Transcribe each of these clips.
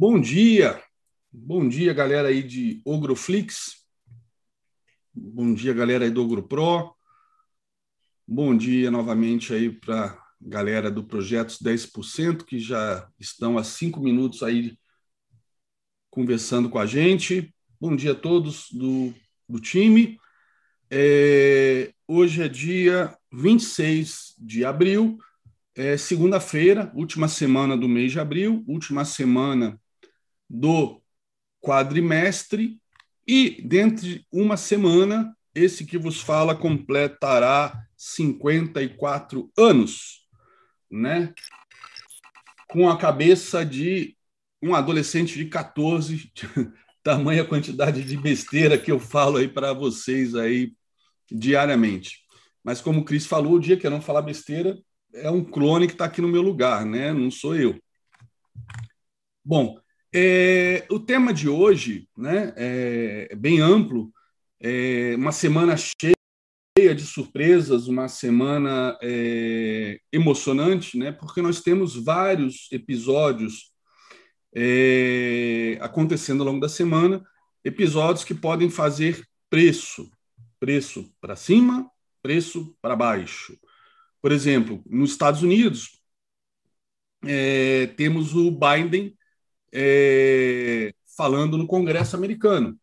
Bom dia, bom dia, galera aí de Ogroflix. Bom dia, galera aí do Ogro Pro. Bom dia novamente aí para galera do Projetos 10%, que já estão há cinco minutos aí conversando com a gente. Bom dia a todos do, do time. É, hoje é dia 26 de abril, é segunda-feira, última semana do mês de abril, última semana do quadrimestre, e dentro de uma semana, esse que vos fala completará 54 anos, né? Com a cabeça de um adolescente de 14, tamanha quantidade de besteira que eu falo aí para vocês aí diariamente. Mas como o Cris falou, o dia que eu não falar besteira é um clone que está aqui no meu lugar, né? Não sou eu. Bom, é, o tema de hoje né, é bem amplo, é uma semana cheia de surpresas, uma semana é, emocionante, né, porque nós temos vários episódios é, acontecendo ao longo da semana, episódios que podem fazer preço, preço para cima, preço para baixo. Por exemplo, nos Estados Unidos, é, temos o Biden é, falando no Congresso americano.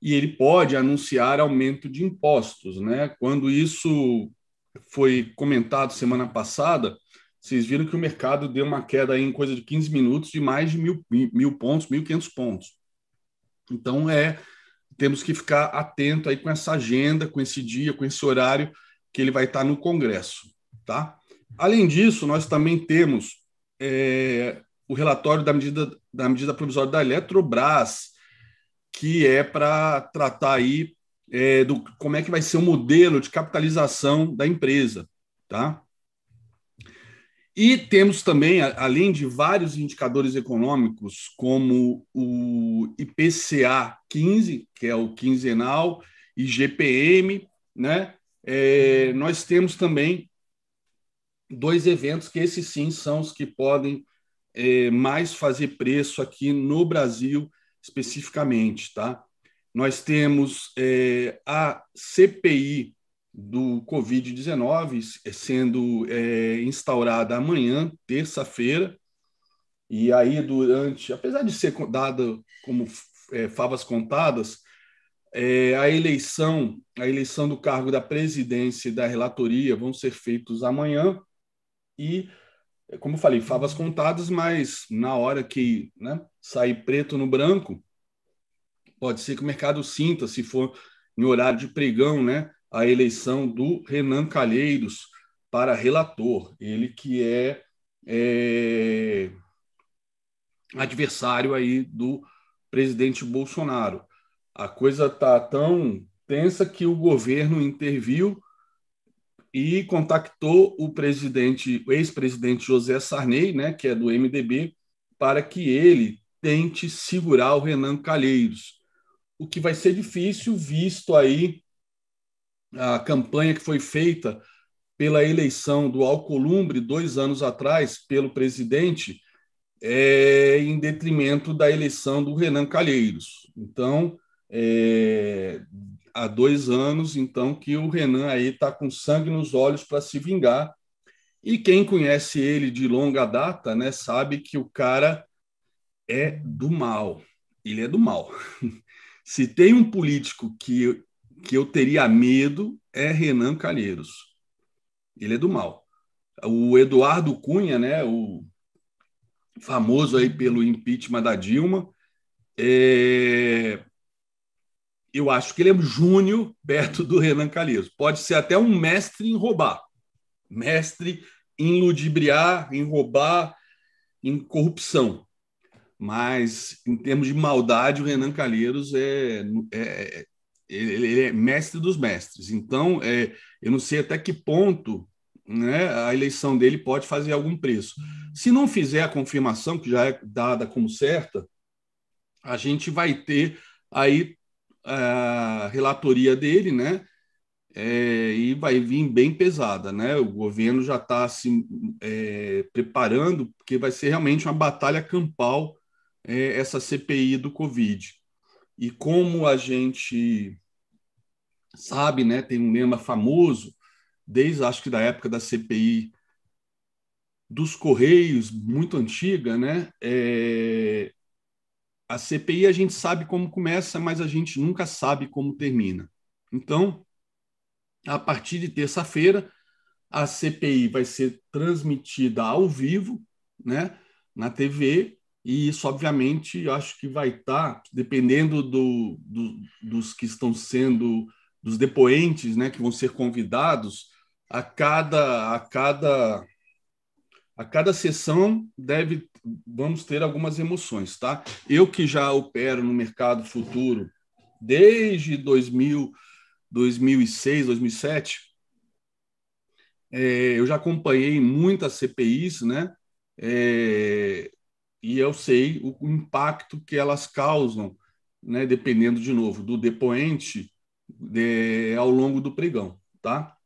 E ele pode anunciar aumento de impostos. Né? Quando isso foi comentado semana passada, vocês viram que o mercado deu uma queda em coisa de 15 minutos de mais de mil, mil pontos, 1.500 pontos. Então, é temos que ficar atento aí com essa agenda, com esse dia, com esse horário que ele vai estar no Congresso. Tá? Além disso, nós também temos é, o relatório da medida, da medida provisória da Eletrobras, que é para tratar aí é, do como é que vai ser o modelo de capitalização da empresa. Tá? E temos também, além de vários indicadores econômicos, como o IPCA 15, que é o quinzenal, e GPM, né? É, nós temos também dois eventos que esses sim são os que podem é, mais fazer preço aqui no Brasil especificamente, tá? Nós temos é, a CPI do Covid-19 sendo é, instaurada amanhã, terça-feira, e aí durante, apesar de ser dada como é, favas contadas, é, a eleição, a eleição do cargo da presidência e da relatoria vão ser feitos amanhã e, como eu falei, favas contadas, mas na hora que né, sair preto no branco, pode ser que o mercado sinta, se for em horário de pregão, né, a eleição do Renan Calheiros para relator, ele que é, é adversário aí do presidente Bolsonaro. A coisa está tão tensa que o governo interviu e contactou o presidente, o ex-presidente José Sarney, né, que é do MDB, para que ele tente segurar o Renan Calheiros. O que vai ser difícil, visto aí a campanha que foi feita pela eleição do Alcolumbre dois anos atrás pelo presidente é, em detrimento da eleição do Renan Calheiros. Então, é, há dois anos, então, que o Renan aí está com sangue nos olhos para se vingar. E quem conhece ele de longa data, né, sabe que o cara é do mal. Ele é do mal. Se tem um político que que eu teria medo é Renan Calheiros. Ele é do mal. O Eduardo Cunha, né, o famoso aí pelo impeachment da Dilma, é... eu acho que ele é júnior perto do Renan Calheiros. Pode ser até um mestre em roubar, mestre em ludibriar, em roubar, em corrupção. Mas, em termos de maldade, o Renan Calheiros é, é, ele, ele é mestre dos mestres. Então, é, eu não sei até que ponto né, a eleição dele pode fazer algum preço. Se não fizer a confirmação, que já é dada como certa, a gente vai ter aí a relatoria dele, né? É, e vai vir bem pesada, né? O governo já está se é, preparando, porque vai ser realmente uma batalha campal é, essa CPI do Covid. E como a gente sabe, né, tem um lema famoso, desde acho que da época da CPI dos Correios, muito antiga, né? É... A CPI a gente sabe como começa, mas a gente nunca sabe como termina. Então, a partir de terça-feira, a CPI vai ser transmitida ao vivo, né, na TV, e isso, obviamente, acho que vai estar, dependendo do, do, dos que estão sendo, dos depoentes, né, que vão ser convidados, a cada, a cada, a cada sessão deve, vamos ter algumas emoções, tá? Eu que já opero no mercado futuro desde 2000, 2006, 2007, é, eu já acompanhei muitas CPIs, né? É, e eu sei o, impacto que elas causam, né? Dependendo de novo do depoente de, ao longo do pregão, tá?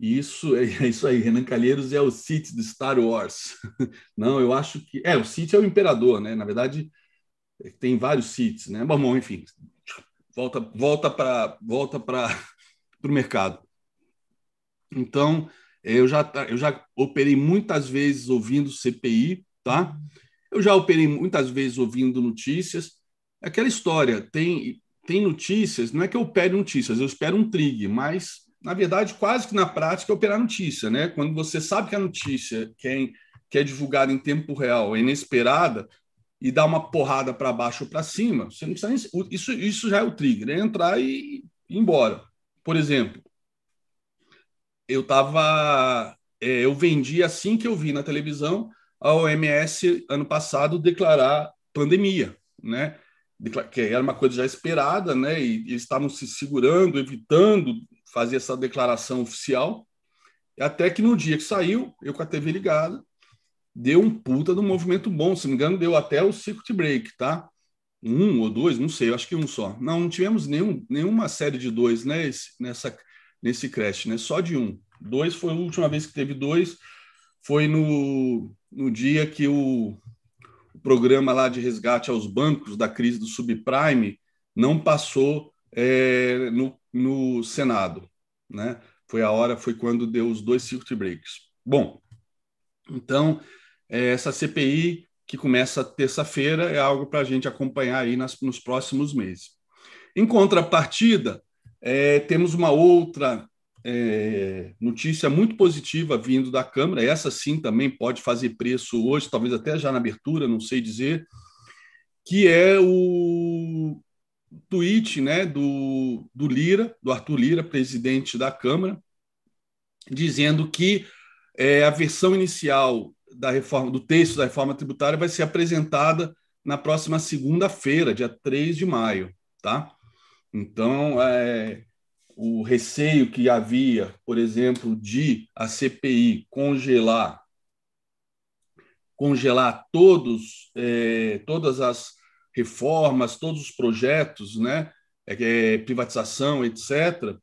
Isso é, é isso aí. Renan Calheiros é o Sith de Star Wars. Não, eu acho que é o Sith é o imperador, né? Na verdade, tem vários Siths, né? Bom, enfim, volta volta para volta para o mercado. Então, eu já, eu já operei muitas vezes ouvindo CPI, tá? Eu já operei muitas vezes ouvindo notícias. Aquela história, tem, tem notícias, não é que eu opere notícias, eu espero um trig, mas, na verdade, quase que na prática é operar notícia, né? Quando você sabe que a notícia que é, que é divulgada em tempo real é inesperada e dá uma porrada para baixo ou para cima, você não precisa nem, isso, isso já é o trigger, é entrar e ir embora. Por exemplo, eu estava. É, eu vendi assim que eu vi na televisão a OMS ano passado declarar pandemia, né? Que era uma coisa já esperada, né? E eles estavam se segurando, evitando fazer essa declaração oficial. Até que no dia que saiu, eu com a TV ligada, deu um puta do movimento bom. Se não me engano, deu até o circuit break, tá? Um ou dois, não sei, eu acho que um só. Não, não tivemos nenhum, nenhuma série de dois né, esse, nessa, nesse crash, né? Só de um. Dois foi a última vez que teve dois, foi no, no dia que o, o programa lá de resgate aos bancos da crise do subprime não passou é, no, no Senado, né? Foi a hora, foi quando deu os dois circuit breaks. Bom, então é, essa CPI que começa terça-feira é algo para a gente acompanhar aí nas, nos próximos meses. Em contrapartida, é, temos uma outra é, notícia muito positiva vindo da Câmara, essa sim também pode fazer preço hoje, talvez até já na abertura, não sei dizer, que é o tweet né, do, do Lira, do Arthur Lira, presidente da Câmara, dizendo que é, a versão inicial da reforma, do texto da reforma tributária vai ser apresentada na próxima segunda-feira, dia 3 de maio. Tá? Então, é, o receio que havia, por exemplo, de a CPI congelar congelar todos é, todas as reformas, todos os projetos, né, é, é privatização, etc.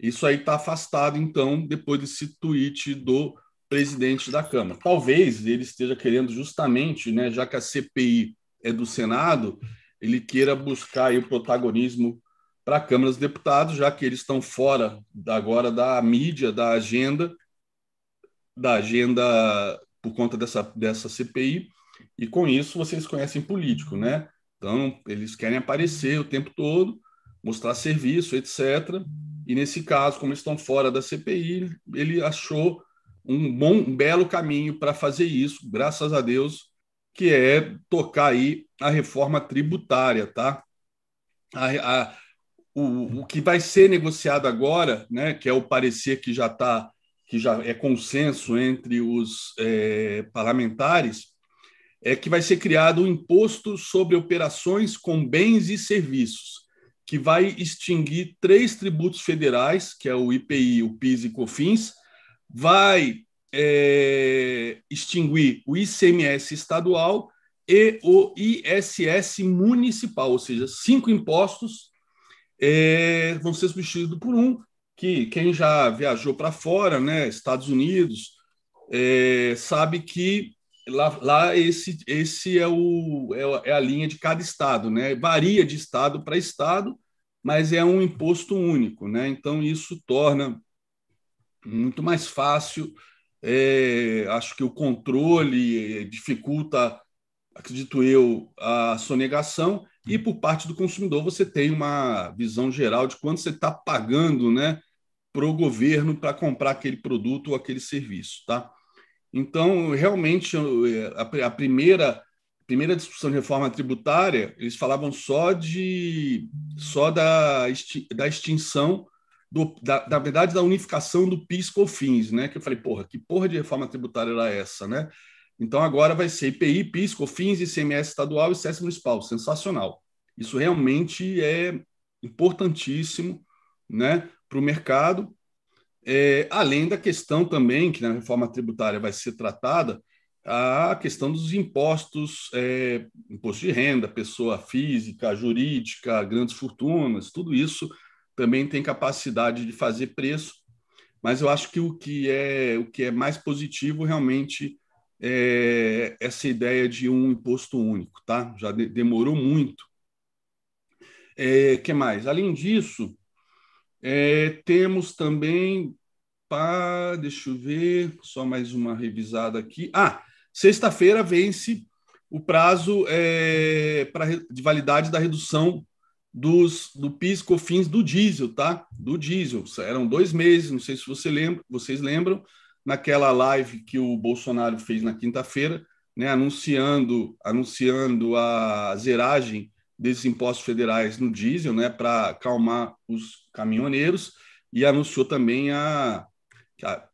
Isso aí está afastado, então, depois desse tweet do presidente da Câmara. Talvez ele esteja querendo justamente, né, já que a CPI é do Senado, ele queira buscar o protagonismo para a Câmara dos Deputados, já que eles estão fora agora da mídia, da agenda, da agenda por conta dessa, dessa CPI, e com isso vocês conhecem político, né? Então, eles querem aparecer o tempo todo, mostrar serviço, etc. E nesse caso, como estão fora da CPI, ele achou um bom, um belo caminho para fazer isso, graças a Deus, que é tocar aí a reforma tributária, tá? A, a, o, o que vai ser negociado agora, né, que é o parecer que já está que já é consenso entre os é, parlamentares, é que vai ser criado um imposto sobre operações com bens e serviços, que vai extinguir três tributos federais, que é o IPI, o PIS e COFINS, vai é, extinguir o ICMS estadual e o ISS municipal, ou seja, cinco impostos é, vão ser substituídos por um que quem já viajou para fora, né, Estados Unidos, é, sabe que lá, lá esse, esse é, o, é, é a linha de cada estado, né? Varia de estado para estado, mas é um imposto único, né? Então isso torna muito mais fácil. É, acho que o controle dificulta, acredito eu, a sonegação e por parte do consumidor você tem uma visão geral de quanto você está pagando, né, para o governo para comprar aquele produto ou aquele serviço, tá? Então, realmente, a, primeira primeira discussão de reforma tributária, eles falavam só de só da, da extinção do, da, da verdade da unificação do PIS COFINS, né? Que eu falei, porra, que porra de reforma tributária era essa, né? Então agora vai ser IPI, PIS, COFINS, ICMS estadual e SES municipal. Sensacional. Isso realmente é importantíssimo, né, para o mercado é, além da questão também, que na reforma tributária vai ser tratada, a questão dos impostos, é, imposto de renda, pessoa física, jurídica, grandes fortunas, tudo isso também tem capacidade de fazer preço, mas eu acho que o que é, o que é mais positivo realmente é essa ideia de um imposto único, tá? Já de, demorou muito. É, que mais? Além disso, é, temos também, pá, deixa eu ver, só mais uma revisada aqui. Ah, sexta-feira vence o prazo é, pra, de validade da redução dos, do PIS COFINS do diesel, tá? Do diesel. Eram dois meses, não sei se você lembra, vocês lembram, naquela live que o Bolsonaro fez na quinta-feira, né, anunciando, anunciando a zeragem desses impostos federais no diesel, né, para acalmar os caminhoneiros, e anunciou também a, a,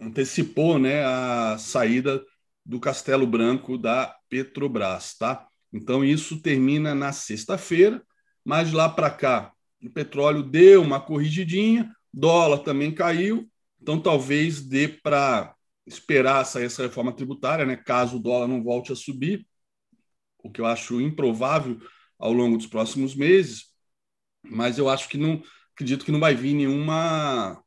antecipou, né, a saída do Castelo Branco da Petrobras, tá? Então isso termina na sexta-feira, mas lá para cá o petróleo deu uma corrigidinha, dólar também caiu, então talvez dê para esperar sair essa reforma tributária, né, caso o dólar não volte a subir, o que eu acho improvável, ao longo dos próximos meses, mas eu acho que não acredito que não vai vir nenhuma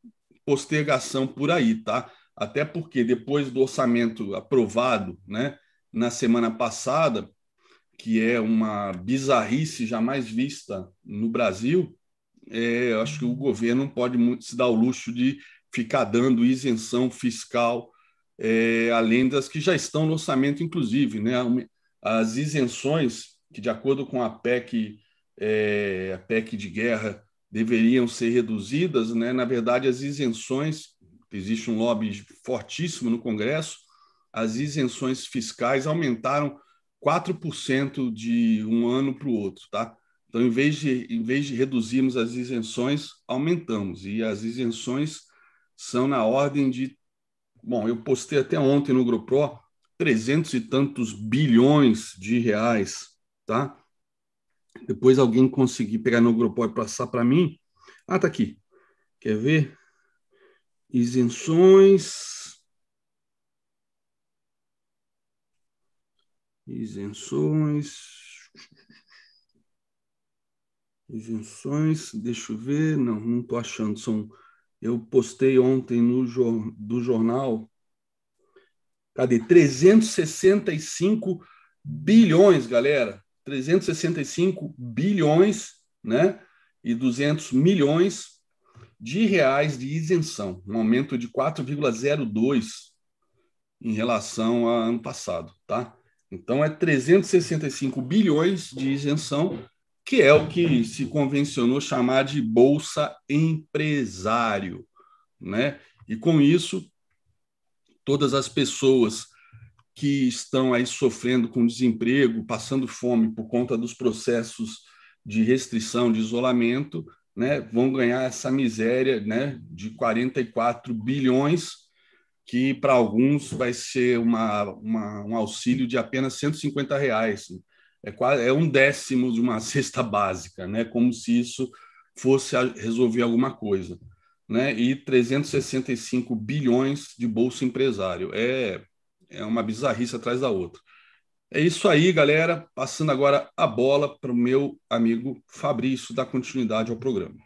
postergação por aí, tá? Até porque depois do orçamento aprovado, né, na semana passada, que é uma bizarrice jamais vista no Brasil, é, eu acho que o governo não pode muito se dar o luxo de ficar dando isenção fiscal, é, além das que já estão no orçamento, inclusive, né? As isenções que, de acordo com a PEC, é, a PEC de guerra, deveriam ser reduzidas, né? na verdade, as isenções, existe um lobby fortíssimo no Congresso, as isenções fiscais aumentaram 4% de um ano para o outro. Tá? Então, em vez, de, em vez de reduzirmos as isenções, aumentamos. E as isenções são na ordem de. Bom, eu postei até ontem no GruPro 300 e tantos bilhões de reais tá? Depois alguém conseguir pegar no grupo e passar para mim. Ah, tá aqui. Quer ver? Isenções. Isenções. Isenções, deixa eu ver. Não, não estou achando. São, eu postei ontem no do jornal. Cadê? 365 bilhões, galera. 365 bilhões né, e 200 milhões de reais de isenção, um aumento de 4,02 em relação ao ano passado, tá? Então é 365 bilhões de isenção, que é o que se convencionou chamar de bolsa empresário, né? E com isso todas as pessoas que estão aí sofrendo com desemprego, passando fome por conta dos processos de restrição, de isolamento, né, vão ganhar essa miséria né, de 44 bilhões, que para alguns vai ser uma, uma, um auxílio de apenas 150 reais. É, quase, é um décimo de uma cesta básica, né, como se isso fosse resolver alguma coisa. Né, e 365 bilhões de bolsa empresário. É é uma bizarrice atrás da outra. É isso aí, galera. Passando agora a bola para o meu amigo Fabrício dar continuidade ao programa.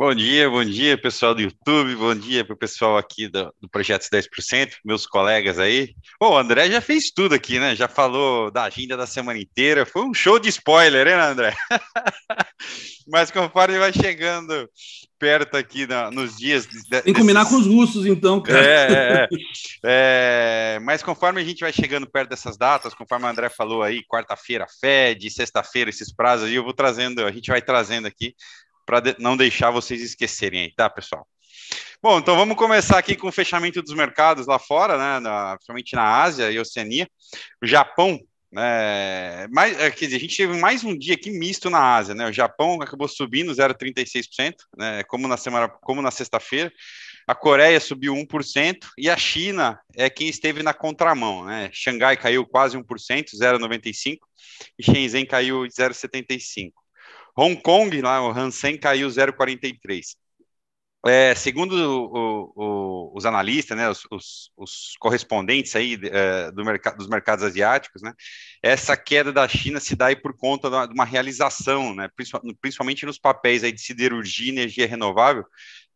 Bom dia, bom dia, pessoal do YouTube, bom dia para o pessoal aqui do, do Projeto 10%, meus colegas aí. Bom, o André já fez tudo aqui, né? Já falou da agenda da semana inteira. Foi um show de spoiler, hein, André? Mas conforme vai chegando perto aqui na, nos dias. De, Tem que combinar com os russos, então, cara. É, é, é, mas conforme a gente vai chegando perto dessas datas, conforme o André falou aí, quarta-feira Fed, sexta-feira esses prazos aí, eu vou trazendo, a gente vai trazendo aqui para de, não deixar vocês esquecerem aí, tá, pessoal? Bom, então vamos começar aqui com o fechamento dos mercados lá fora, né, na, principalmente na Ásia e Oceania. O Japão, né, mais, é, quer dizer, a gente teve mais um dia aqui misto na Ásia, né? O Japão acabou subindo 0,36%, né, como na semana, como na sexta-feira. A Coreia subiu 1% e a China é quem esteve na contramão, né? Xangai caiu quase 1%, 0,95 e Shenzhen caiu 0,75. Hong Kong, lá, o Hansen caiu 0,43. É, segundo o, o, os analistas, né, os, os, os correspondentes aí é, do mercado, dos mercados asiáticos, né, essa queda da China se dá por conta de uma realização, né, principalmente nos papéis aí de siderurgia e energia renovável,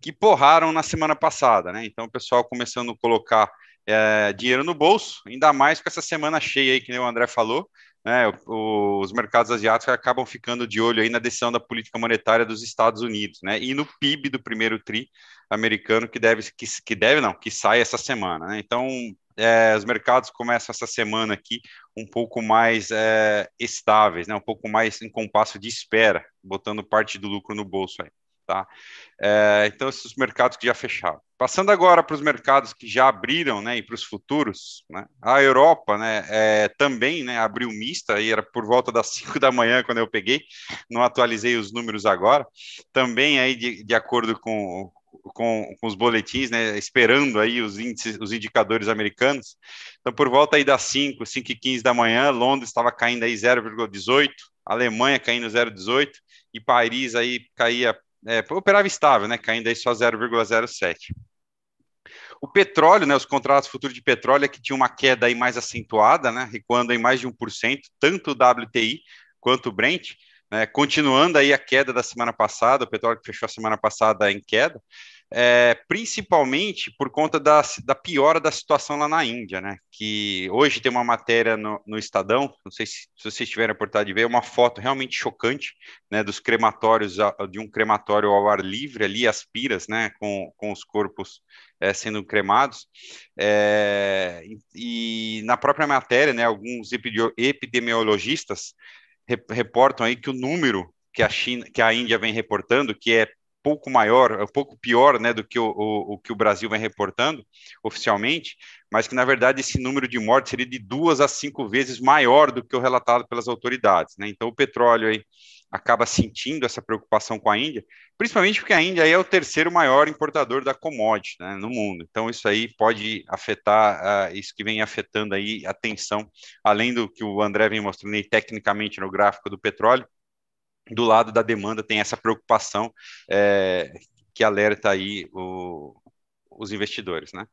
que porraram na semana passada. Né, então, o pessoal começando a colocar é, dinheiro no bolso, ainda mais com essa semana cheia aí, que o André falou, né, os mercados asiáticos acabam ficando de olho aí na decisão da política monetária dos Estados Unidos, né, e no PIB do primeiro tri americano que deve que, que deve não que sai essa semana, né? Então é, os mercados começam essa semana aqui um pouco mais é, estáveis, né, um pouco mais em compasso de espera, botando parte do lucro no bolso aí. Tá? É, então, esses mercados que já fecharam. Passando agora para os mercados que já abriram né, e para os futuros, né, a Europa né, é, também né, abriu mista, e era por volta das 5 da manhã quando eu peguei, não atualizei os números agora, também aí de, de acordo com, com, com, os boletins, né, esperando aí os índices, os indicadores americanos. Então, por volta aí das 5, 5 e 15 da manhã, Londres estava caindo aí 0,18, Alemanha caindo 0,18 e Paris aí caía é, operava estável, né, caindo aí só 0,07. O petróleo, né, os contratos futuros de petróleo é que tinha uma queda aí mais acentuada, né, recuando em mais de 1%, tanto o WTI quanto o Brent, né, continuando aí a queda da semana passada, o petróleo que fechou a semana passada em queda, é, principalmente por conta da, da piora da situação lá na Índia, né? Que hoje tem uma matéria no, no Estadão, não sei se, se vocês tiverem a oportunidade de ver, uma foto realmente chocante, né? Dos crematórios, de um crematório ao ar livre ali, as piras, né? Com, com os corpos é, sendo cremados. É, e, e na própria matéria, né? Alguns epidemiologistas reportam aí que o número que a China, que a Índia vem reportando, que é pouco maior, um pouco pior né, do que o, o, o, que o Brasil vem reportando oficialmente, mas que na verdade esse número de mortes seria de duas a cinco vezes maior do que o relatado pelas autoridades. Né? Então o petróleo aí acaba sentindo essa preocupação com a Índia, principalmente porque a Índia é o terceiro maior importador da commodity né, no mundo. Então isso aí pode afetar, uh, isso que vem afetando aí a tensão, além do que o André vem mostrando aí tecnicamente no gráfico do petróleo, do lado da demanda tem essa preocupação é, que alerta aí o, os investidores, né?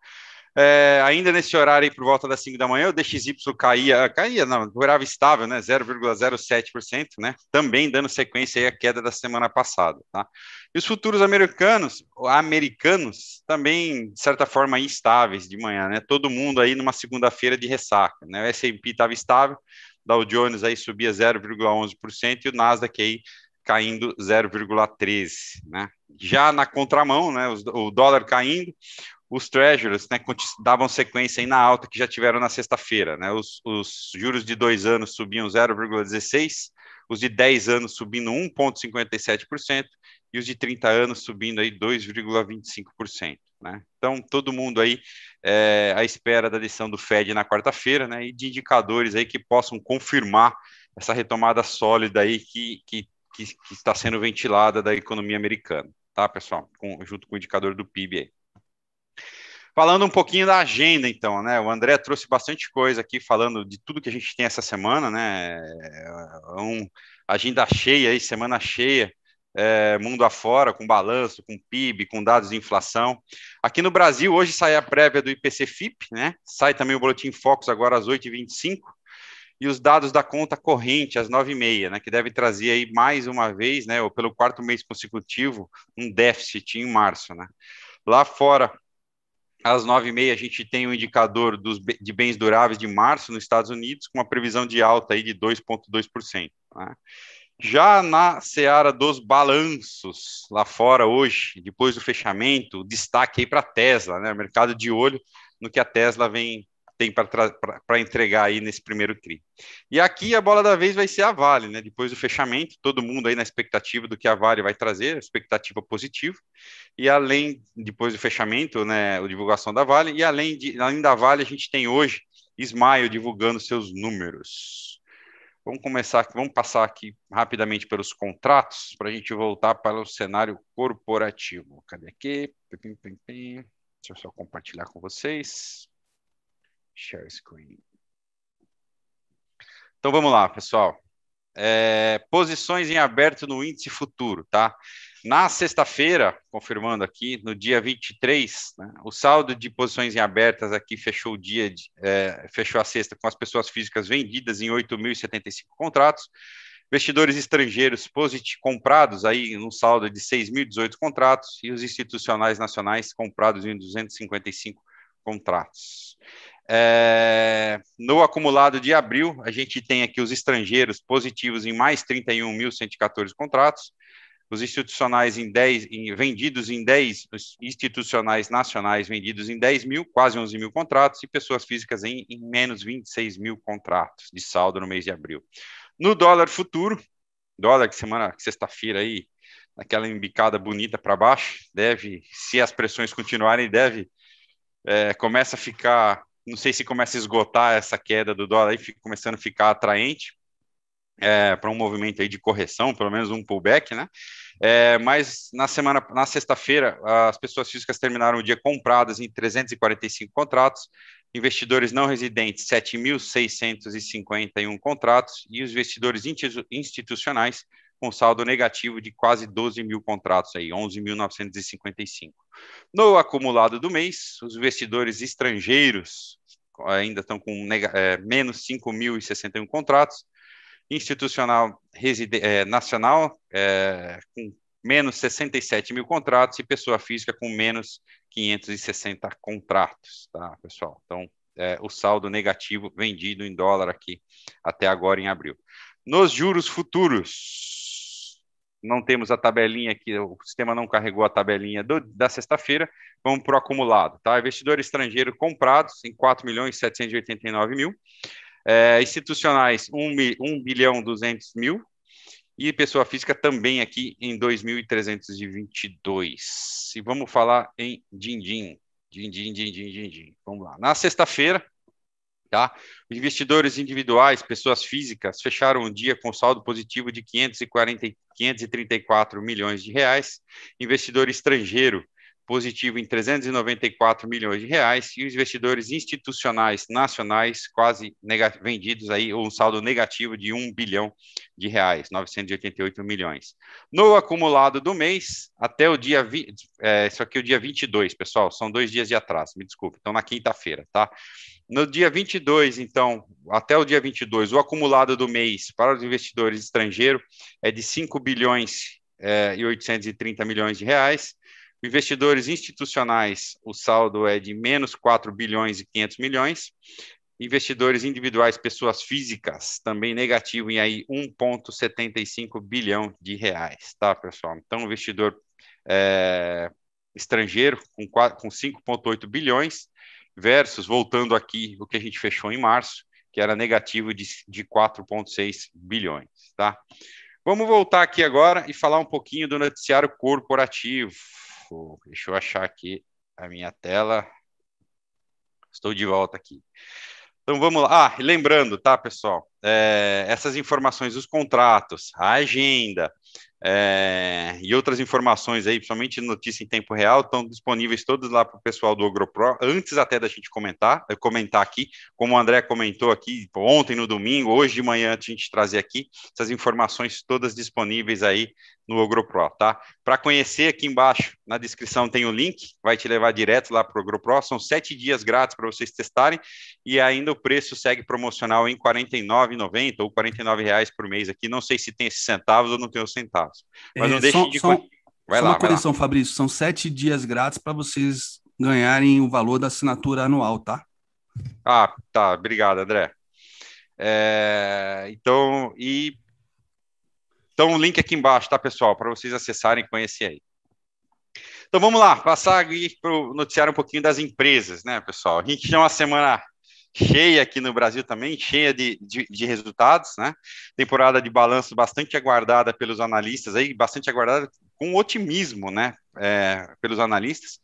É, ainda nesse horário aí, por volta das 5 da manhã, o DXY caía, caía, não, durava estável, né, 0,07%, né, também dando sequência aí à queda da semana passada, tá? E os futuros americanos, americanos, também, de certa forma, instáveis de manhã, né, todo mundo aí numa segunda-feira de ressaca, né, o S&P estava estável, Dow Jones aí subia 0,11% e o Nasdaq aí caindo 0,13%, né? Já na contramão, né, o dólar caindo, os treasuries né, davam sequência na alta que já tiveram na sexta-feira. Né, os, os, juros de dois anos subiam 0,16%, os de 10 anos subindo 1,57% e os de 30 anos subindo aí 2,25%. Né? Então, todo mundo aí é, à espera da decisão do Fed na quarta-feira, né, e de indicadores aí que possam confirmar essa retomada sólida aí que, que, que, que está sendo ventilada da economia americana, tá, pessoal? Com, junto com o indicador do PIB aí. Falando um pouquinho da agenda, então, né? O André trouxe bastante coisa aqui, falando de tudo que a gente tem essa semana, né? É um, agenda cheia aí, semana cheia é, mundo afora, com balanço, com PIB, com dados de inflação. Aqui no Brasil, hoje sai a prévia do IPC-FIP, né? Sai também o Boletim Focus agora às 8h25. e os dados da conta corrente às 9h30, né, que deve trazer aí mais uma vez, né, ou pelo quarto mês consecutivo, um déficit em março, né. Lá fora, às 9h30, a gente tem o um indicador dos, de bens duráveis de março nos Estados Unidos, com uma previsão de alta aí de 2,2%. Né? Já na seara dos balanços, lá fora hoje, depois do fechamento, destaque aí para a Tesla, né? mercado de olho no que a Tesla vem tem para entregar aí nesse primeiro TRI. E aqui a bola da vez vai ser a Vale, né? Depois do fechamento, todo mundo aí na expectativa do que a Vale vai trazer, expectativa positiva. E além, depois do fechamento, né, a divulgação da Vale, e além, de, além da Vale, a gente tem hoje Smile divulgando seus números. Vamos começar vamos passar aqui rapidamente pelos contratos para a gente voltar para o cenário corporativo. Cadê aqui? Deixa eu só compartilhar com vocês. Share screen. Então vamos lá, pessoal. É, posições em aberto no índice futuro, tá? Na sexta-feira, confirmando aqui, no dia 23, né, o saldo de posições em abertas aqui fechou o dia, de, é, fechou a sexta com as pessoas físicas vendidas em 8.075 contratos, investidores estrangeiros comprados aí no saldo de 6.018 contratos e os institucionais nacionais comprados em 255 contratos. É, no acumulado de abril, a gente tem aqui os estrangeiros positivos em mais 31.114 contratos, os institucionais em 10, em, vendidos em 10, os institucionais nacionais vendidos em 10 mil, quase 11 mil contratos, e pessoas físicas em, em menos 26 mil contratos de saldo no mês de abril. No dólar futuro, dólar que semana, sexta-feira aí, aquela embicada bonita para baixo, deve, se as pressões continuarem, deve, é, começa a ficar não sei se começa a esgotar essa queda do dólar e fica começando a ficar atraente é, para um movimento aí de correção, pelo menos um pullback, né? É, mas na semana, na sexta-feira, as pessoas físicas terminaram o dia compradas em 345 contratos, investidores não residentes 7.651 contratos e os investidores institucionais com saldo negativo de quase 12 mil contratos aí, 11.955. No acumulado do mês, os investidores estrangeiros ainda estão com é, menos 5.061 contratos, institucional é, nacional é, com menos 67 mil contratos e pessoa física com menos 560 contratos, tá, pessoal? Então, é, o saldo negativo vendido em dólar aqui até agora em abril. Nos juros futuros, não temos a tabelinha aqui, o sistema não carregou a tabelinha do, da sexta-feira, vamos para o acumulado, tá? Investidor estrangeiro comprados em 4 milhões 789 mil, é, institucionais 1, 1 bilhão 200 mil, e pessoa física também aqui em 2.322. E vamos falar em din-din, din-din, din-din, din-din. Vamos lá. Na sexta-feira, Tá? Investidores individuais, pessoas físicas, fecharam o dia com saldo positivo de 540, 534 milhões de reais. Investidor estrangeiro positivo em 394 milhões de reais e os investidores institucionais nacionais quase vendidos aí um saldo negativo de 1 bilhão de reais, 988 milhões. No acumulado do mês, até o dia é, isso aqui é o dia 22, pessoal, são dois dias de atraso, me desculpe. Então na quinta-feira, tá? No dia 22, então, até o dia 22, o acumulado do mês para os investidores estrangeiros é de 5 bilhões é, e 830 milhões de reais. Investidores institucionais, o saldo é de menos 4 bilhões e 500 milhões. Investidores individuais, pessoas físicas, também negativo em aí 1,75 bilhão de reais, tá, pessoal? Então, investidor é, estrangeiro com, com 5,8 bilhões, versus, voltando aqui, o que a gente fechou em março, que era negativo de, de 4,6 bilhões, tá? Vamos voltar aqui agora e falar um pouquinho do noticiário corporativo. Deixa eu achar aqui a minha tela. Estou de volta aqui. Então vamos lá. Ah, lembrando, tá, pessoal? É, essas informações dos contratos, a agenda, é, e outras informações aí, principalmente notícia em tempo real, estão disponíveis todas lá para o pessoal do OgroPro, antes até da gente comentar, eh, comentar aqui, como o André comentou aqui ontem no domingo, hoje de manhã, a gente trazer aqui, essas informações todas disponíveis aí no OgroPro, tá? Para conhecer, aqui embaixo na descrição tem o link, vai te levar direto lá para o OgroPro, são sete dias grátis para vocês testarem, e ainda o preço segue promocional em R$ 49,90 ou 49 reais por mês aqui. Não sei se tem esses centavos ou não tem os centavos. Mas é, não deixe de. Só, vai só lá, uma correção, Fabrício. São sete dias grátis para vocês ganharem o valor da assinatura anual, tá? Ah, tá. Obrigado, André. É, então, e então o link aqui embaixo, tá, pessoal, para vocês acessarem e conhecer aí. Então vamos lá, passar para o noticiário um pouquinho das empresas, né, pessoal? A gente tinha uma semana cheia aqui no Brasil também, cheia de, de, de, resultados, né? Temporada de balanço bastante aguardada pelos analistas aí, bastante aguardada com otimismo, né? É, pelos analistas,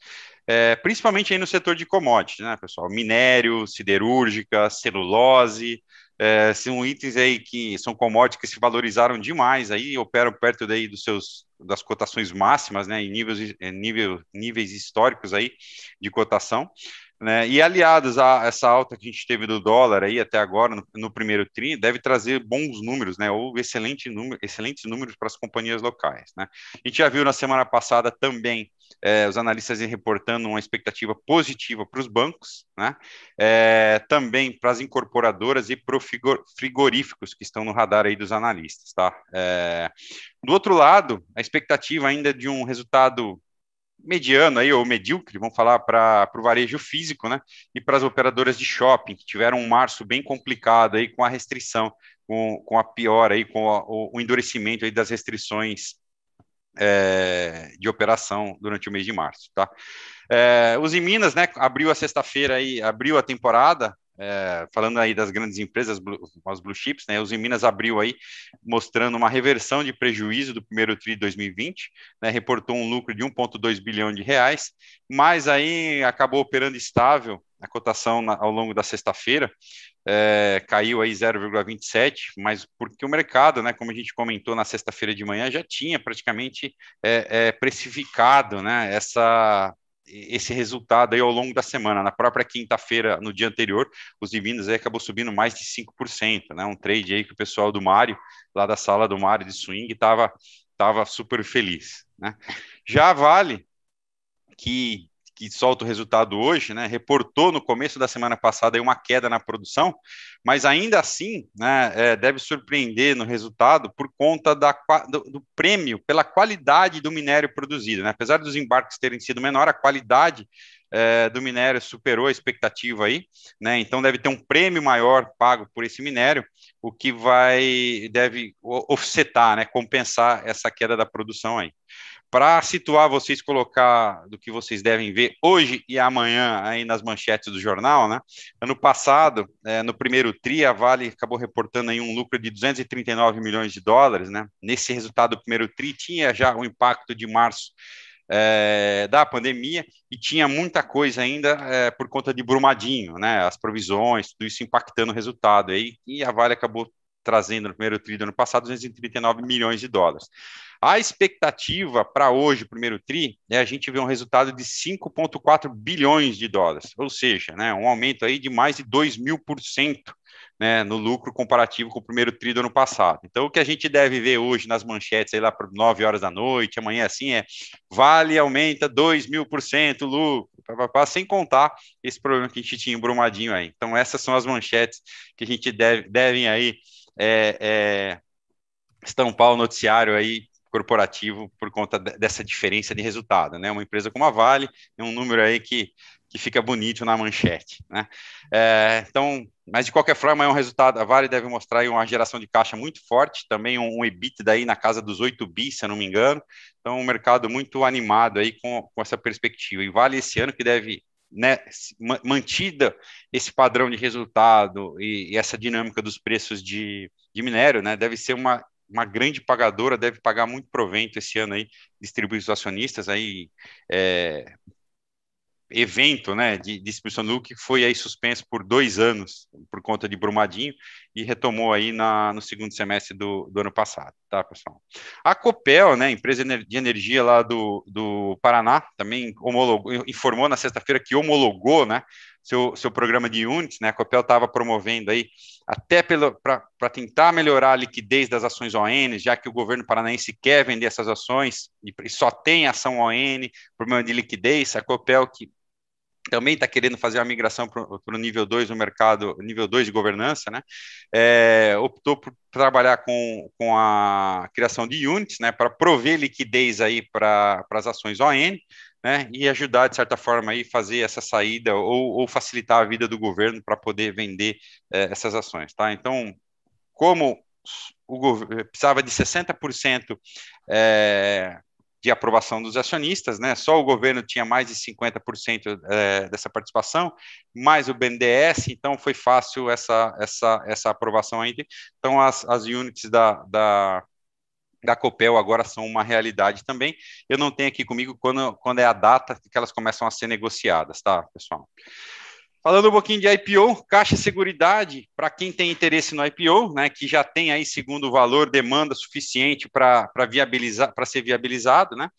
é, principalmente aí no setor de commodities, né, pessoal? Minério, siderúrgica, celulose, é, são itens aí que são commodities que se valorizaram demais aí, operam perto daí dos seus das cotações máximas, né, em níveis, em nível, níveis históricos aí de cotação. Né? E aliados a essa alta que a gente teve do dólar aí até agora, no, no primeiro TRI, deve trazer bons números, né? ou excelente número, excelentes números para as companhias locais. Né? A gente já viu na semana passada também é, os analistas reportando uma expectativa positiva para os bancos, né? É, também para as incorporadoras e para frigoríficos que estão no radar aí dos analistas. Tá? É, do outro lado, a expectativa ainda de um resultado mediano aí, ou medíocre, vamos falar para o varejo físico, né? E para as operadoras de shopping, que tiveram um março bem complicado aí com a restrição, com, com a pior aí, com a, o, o, endurecimento aí das restrições é, de operação durante o mês de março, tá? É, os em Minas, né, abriu a sexta-feira aí, abriu a temporada, é, falando aí das grandes empresas, as blue chips, né, os em Minas abriu aí mostrando uma reversão de prejuízo do primeiro tri de 2020, né, reportou um lucro de 1,2 bilhão de reais, mas aí acabou operando estável a cotação na, ao longo da sexta-feira, é, caiu aí 0,27, mas porque o mercado, né, como a gente comentou na sexta-feira de manhã, já tinha praticamente é, é, precificado né, essa esse resultado aí ao longo da semana. Na própria quinta-feira, no dia anterior, os dividendos aí acabou subindo mais de 5%, né? Um trade aí que o pessoal do Mário, lá da sala do Mário de swing, estava tava super feliz, né? Já Vale, que que solta o resultado hoje, né, reportou no começo da semana passada uma queda na produção, mas ainda assim né, é, deve surpreender no resultado por conta da, do, do, prêmio pela qualidade do minério produzido. Né? Apesar dos embarques terem sido menor, a qualidade é, do minério superou a expectativa aí, né? Então deve ter um prêmio maior pago por esse minério, o que vai deve offsetar, né? Compensar essa queda da produção aí para situar vocês, colocar do que vocês devem ver hoje e amanhã aí nas manchetes do jornal, né? Ano passado, é, no primeiro TRI, a Vale acabou reportando aí um lucro de 239 milhões de dólares, né? Nesse resultado do primeiro TRI tinha já o impacto de março é, da pandemia e tinha muita coisa ainda é, por conta de Brumadinho, né? As provisões, tudo isso impactando o resultado aí, e a Vale acabou trazendo no primeiro TRI do ano passado 239 milhões de dólares. A expectativa para hoje, primeiro TRI, é a gente ver um resultado de 5,4 bilhões de dólares, ou seja, né, um aumento aí de mais de 2 mil por cento né, no lucro comparativo com o primeiro TRI do ano passado. Então, o que a gente deve ver hoje nas manchetes, aí lá por 9 horas da noite, amanhã assim, é Vale aumenta 2 mil por cento lucro, sem contar esse problema que a gente tinha em Brumadinho aí. Então, essas são as manchetes que a gente deve, devem aí é, é, estampar o noticiário aí corporativo por conta dessa diferença de resultado, né? Uma empresa como a Vale é um número aí que, que fica bonito na manchete, né? É, então, mas de qualquer forma é um resultado, a Vale deve mostrar uma geração de caixa muito forte, também um, um EBIT daí na casa dos 8 bi, se eu não me engano, então um mercado muito animado aí com, com essa perspectiva, e Vale esse ano que deve né, mantida esse padrão de resultado e, e, essa dinâmica dos preços de, de minério, né, deve ser uma uma grande pagadora deve pagar muito provento esse ano aí, distribuir os acionistas aí, é, evento, né, de, distribuição do que foi aí suspenso por dois anos por conta de Brumadinho e retomou aí na, no segundo semestre do, do ano passado, tá, pessoal? A Copel, né, empresa de energia lá do, do Paraná, também homologou, informou na sexta-feira que homologou, né, seu, seu programa de units, né, a Copel estava promovendo aí até para tentar melhorar a liquidez das ações ON, já que o governo paranaense quer vender essas ações e, e só tem ação ON, problema de liquidez, a Copel que também está querendo fazer uma migração para o nível 2 no mercado, nível 2 de governança, né? É, optou por trabalhar com, com a criação de units, né, para prover liquidez aí para as ações ON, né, e ajudar, de certa forma, aí fazer essa saída ou, ou facilitar a vida do governo para poder vender é, essas ações, tá? Então, como o governo precisava de 60% é, de aprovação dos acionistas, né? Só o governo tinha mais de 50% é, dessa participação, mais o BNDES, então foi fácil essa, essa, essa aprovação ainda. Então, as, as units da, da, da Copel agora são uma realidade também. Eu não tenho aqui comigo quando, quando é a data que elas começam a ser negociadas, tá, pessoal? Falando um pouquinho de IPO, Caixa Seguridade, para quem tem interesse no IPO, né, que já tem aí, segundo o valor, demanda suficiente para viabilizar, para ser viabilizado, né?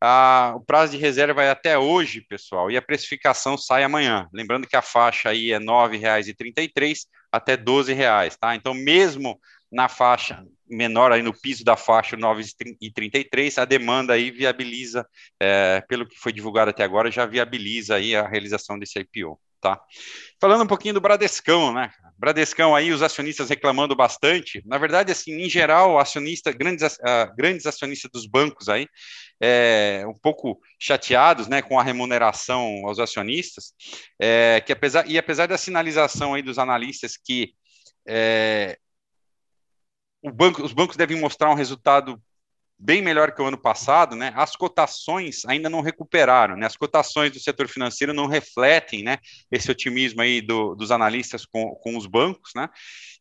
Ah, o prazo de reserva é até hoje, pessoal, e a precificação sai amanhã. Lembrando que a faixa aí é R$ 9,33 até R$ 12,00, tá? Então, mesmo na faixa menor aí no piso da faixa 9,33, a demanda aí viabiliza, é, pelo que foi divulgado até agora, já viabiliza aí a realização desse IPO. Tá? Falando um pouquinho do Bradescão, né? Bradescão aí, os acionistas reclamando bastante. Na verdade, assim, em geral, acionista, grandes, uh, grandes acionistas dos bancos aí, é, um pouco chateados, né, com a remuneração aos acionistas, é, que apesar e apesar da sinalização aí dos analistas que é, banco, os bancos devem mostrar um resultado bem melhor que o ano passado, né? As cotações ainda não recuperaram, né? As cotações do setor financeiro não refletem, né? Esse otimismo aí do, dos analistas com, com os bancos, né?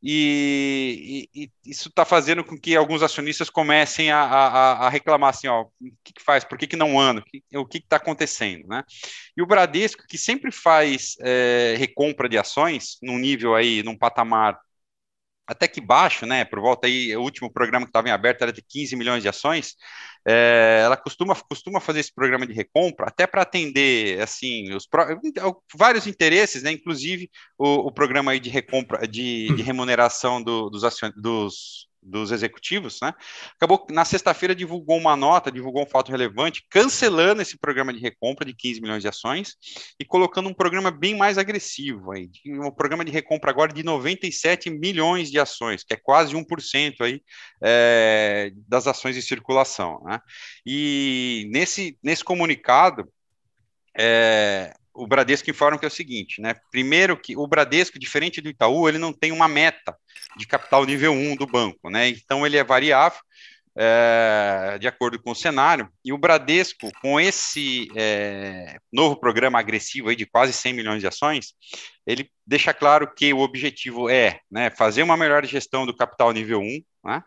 E, e, e isso está fazendo com que alguns acionistas comecem a, a, a reclamar assim, ó, o que, que, faz? Por que, que não anda? O que está acontecendo, né? E o Bradesco, que sempre faz é, recompra de ações num nível aí, num patamar até que baixo, né? Por volta aí, o último programa que estava em aberto era de 15 milhões de ações. É, ela costuma, costuma fazer esse programa de recompra até para atender assim os vários interesses, né? Inclusive o, o programa aí de recompra de, de remuneração do, dos, acion, dos dos executivos, né? Acabou na sexta-feira divulgou uma nota, divulgou um fato relevante, cancelando esse programa de recompra de 15 milhões de ações e colocando um programa bem mais agressivo aí, um programa de recompra agora de 97 milhões de ações, que é quase 1% aí é, das ações em circulação, né? E nesse nesse comunicado é, o Bradesco informa que é o seguinte, né? Primeiro que o Bradesco, diferente do Itaú, ele não tem uma meta de capital nível 1 do banco, né? Então ele é variável é, de acordo com o cenário. E o Bradesco, com esse é, novo programa agressivo aí de quase 100 milhões de ações, ele deixa claro que o objetivo é né, fazer uma melhor gestão do capital nível 1, né?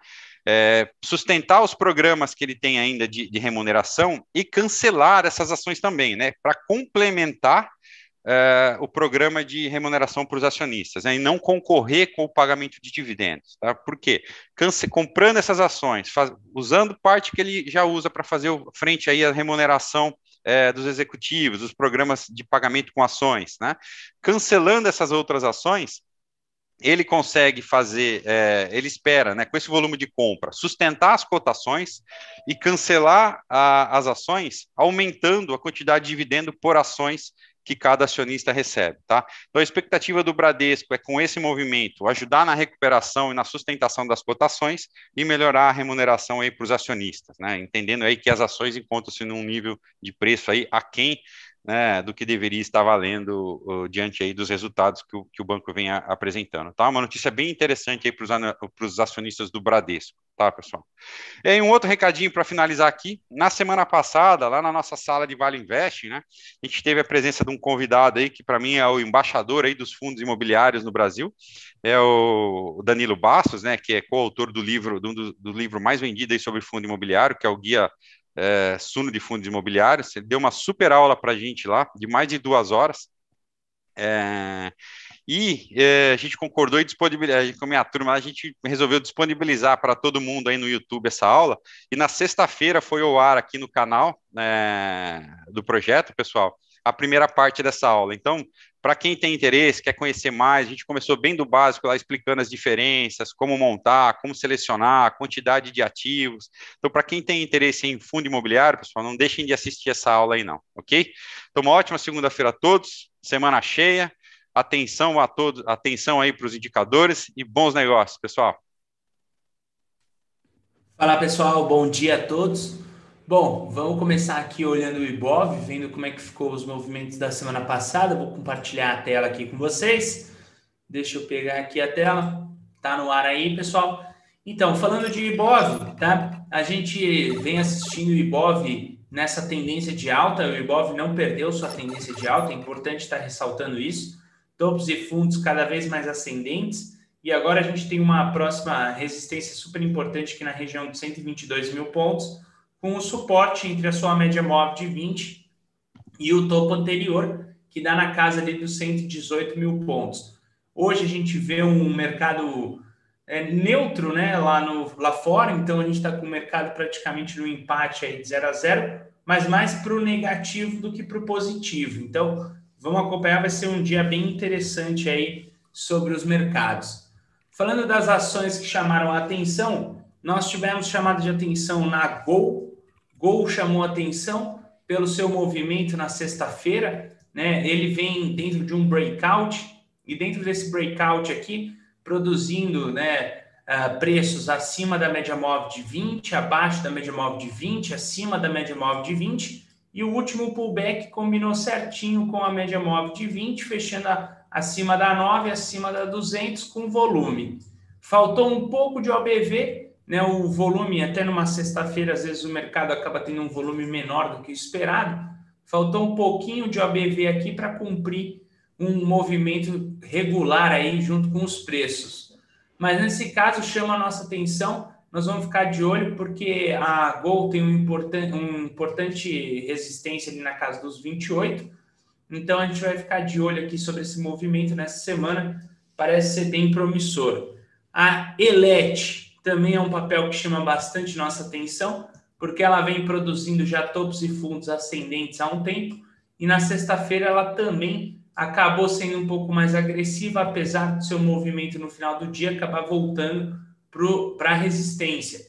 É, sustentar os programas que ele tem ainda de, de remuneração e cancelar essas ações também, né, para complementar é, o programa de remuneração para os acionistas, né, e não concorrer com o pagamento de dividendos. Tá? Por quê? Cance comprando essas ações, faz, usando parte que ele já usa para fazer frente aí à remuneração é, dos executivos, dos programas de pagamento com ações, né? cancelando essas outras ações, ele consegue fazer, é, ele espera, né, com esse volume de compra, sustentar as cotações e cancelar a, as ações, aumentando a quantidade de dividendo por ações que cada acionista recebe, tá? Então a expectativa do Bradesco é com esse movimento ajudar na recuperação e na sustentação das cotações e melhorar a remuneração aí para os acionistas, né? Entendendo aí que as ações encontram-se num nível de preço aí aquém né, do que deveria estar valendo uh, diante aí dos resultados que o, que o banco vem a, apresentando. Tá? Uma notícia bem interessante para os acionistas do Bradesco, tá, pessoal? E aí, um outro recadinho para finalizar aqui. Na semana passada, lá na nossa sala de Vale Invest, né, a gente teve a presença de um convidado aí, que para mim é o embaixador aí dos fundos imobiliários no Brasil, é o Danilo Bastos, né, que é coautor do livro, do, do livro mais vendido aí sobre fundo imobiliário, que é o Guia é, Suno de Fundos Imobiliários. Ele deu uma super aula para a gente lá, de mais de duas horas. É, e é, a gente concordou e disponibilizar, com a minha turma, a gente resolveu disponibilizar para todo mundo aí no YouTube essa aula. E na sexta-feira foi ao ar aqui no canal do projeto, pessoal, a primeira parte dessa aula. Então, para quem tem interesse, quer conhecer mais, a gente começou bem do básico lá, explicando as diferenças, como montar, como selecionar, quantidade de ativos. Então, para quem tem interesse em fundo imobiliário, pessoal, não deixem de assistir essa aula aí, não, ok? Então, uma ótima segunda-feira a todos, semana cheia. Atenção a todos, atenção aí para os indicadores e bons negócios, pessoal. Fala pessoal, bom dia a todos. Bom, vamos começar aqui olhando o Ibov, vendo como é que ficou os movimentos da semana passada. Vou compartilhar a tela aqui com vocês. Deixa eu pegar aqui a tela. Tá no ar aí, pessoal. Então, falando de Ibov, tá? A gente vem assistindo o Ibov nessa tendência de alta. O Ibov não perdeu sua tendência de alta, é importante estar ressaltando isso. Topos e fundos cada vez mais ascendentes. E agora a gente tem uma próxima resistência super importante aqui na região de 122 mil pontos com o suporte entre a sua média móvel de 20 e o topo anterior, que dá na casa ali dos 118 mil pontos. Hoje a gente vê um mercado é, neutro né, lá, no, lá fora, então a gente está com o mercado praticamente no empate aí de 0 a 0, mas mais para o negativo do que para o positivo. Então vamos acompanhar, vai ser um dia bem interessante aí sobre os mercados. Falando das ações que chamaram a atenção, nós tivemos chamada de atenção na Gol, Gol chamou atenção pelo seu movimento na sexta-feira, né? Ele vem dentro de um breakout e dentro desse breakout aqui produzindo, né, uh, preços acima da média móvel de 20, abaixo da média móvel de 20, acima da média móvel de 20, e o último pullback combinou certinho com a média móvel de 20, fechando a, acima da 9, acima da 200 com volume. Faltou um pouco de OBV, né, o volume, até numa sexta-feira, às vezes o mercado acaba tendo um volume menor do que esperado. Faltou um pouquinho de OBV aqui para cumprir um movimento regular aí junto com os preços. Mas nesse caso chama a nossa atenção, nós vamos ficar de olho porque a Gol tem um importante, um importante resistência ali na casa dos 28. Então a gente vai ficar de olho aqui sobre esse movimento nessa semana. Parece ser bem promissor. A Elete também é um papel que chama bastante nossa atenção, porque ela vem produzindo já topos e fundos ascendentes há um tempo, e na sexta-feira ela também acabou sendo um pouco mais agressiva, apesar do seu movimento no final do dia acabar voltando para a resistência.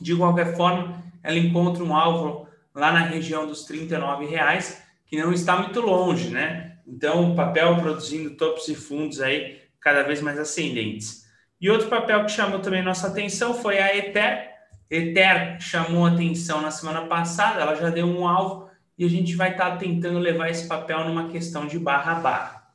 De qualquer forma, ela encontra um alvo lá na região dos R$ reais, que não está muito longe, né? Então, o papel produzindo topos e fundos aí cada vez mais ascendentes. E outro papel que chamou também nossa atenção foi a Ether. Ether chamou atenção na semana passada, ela já deu um alvo e a gente vai estar tentando levar esse papel numa questão de barra a barra.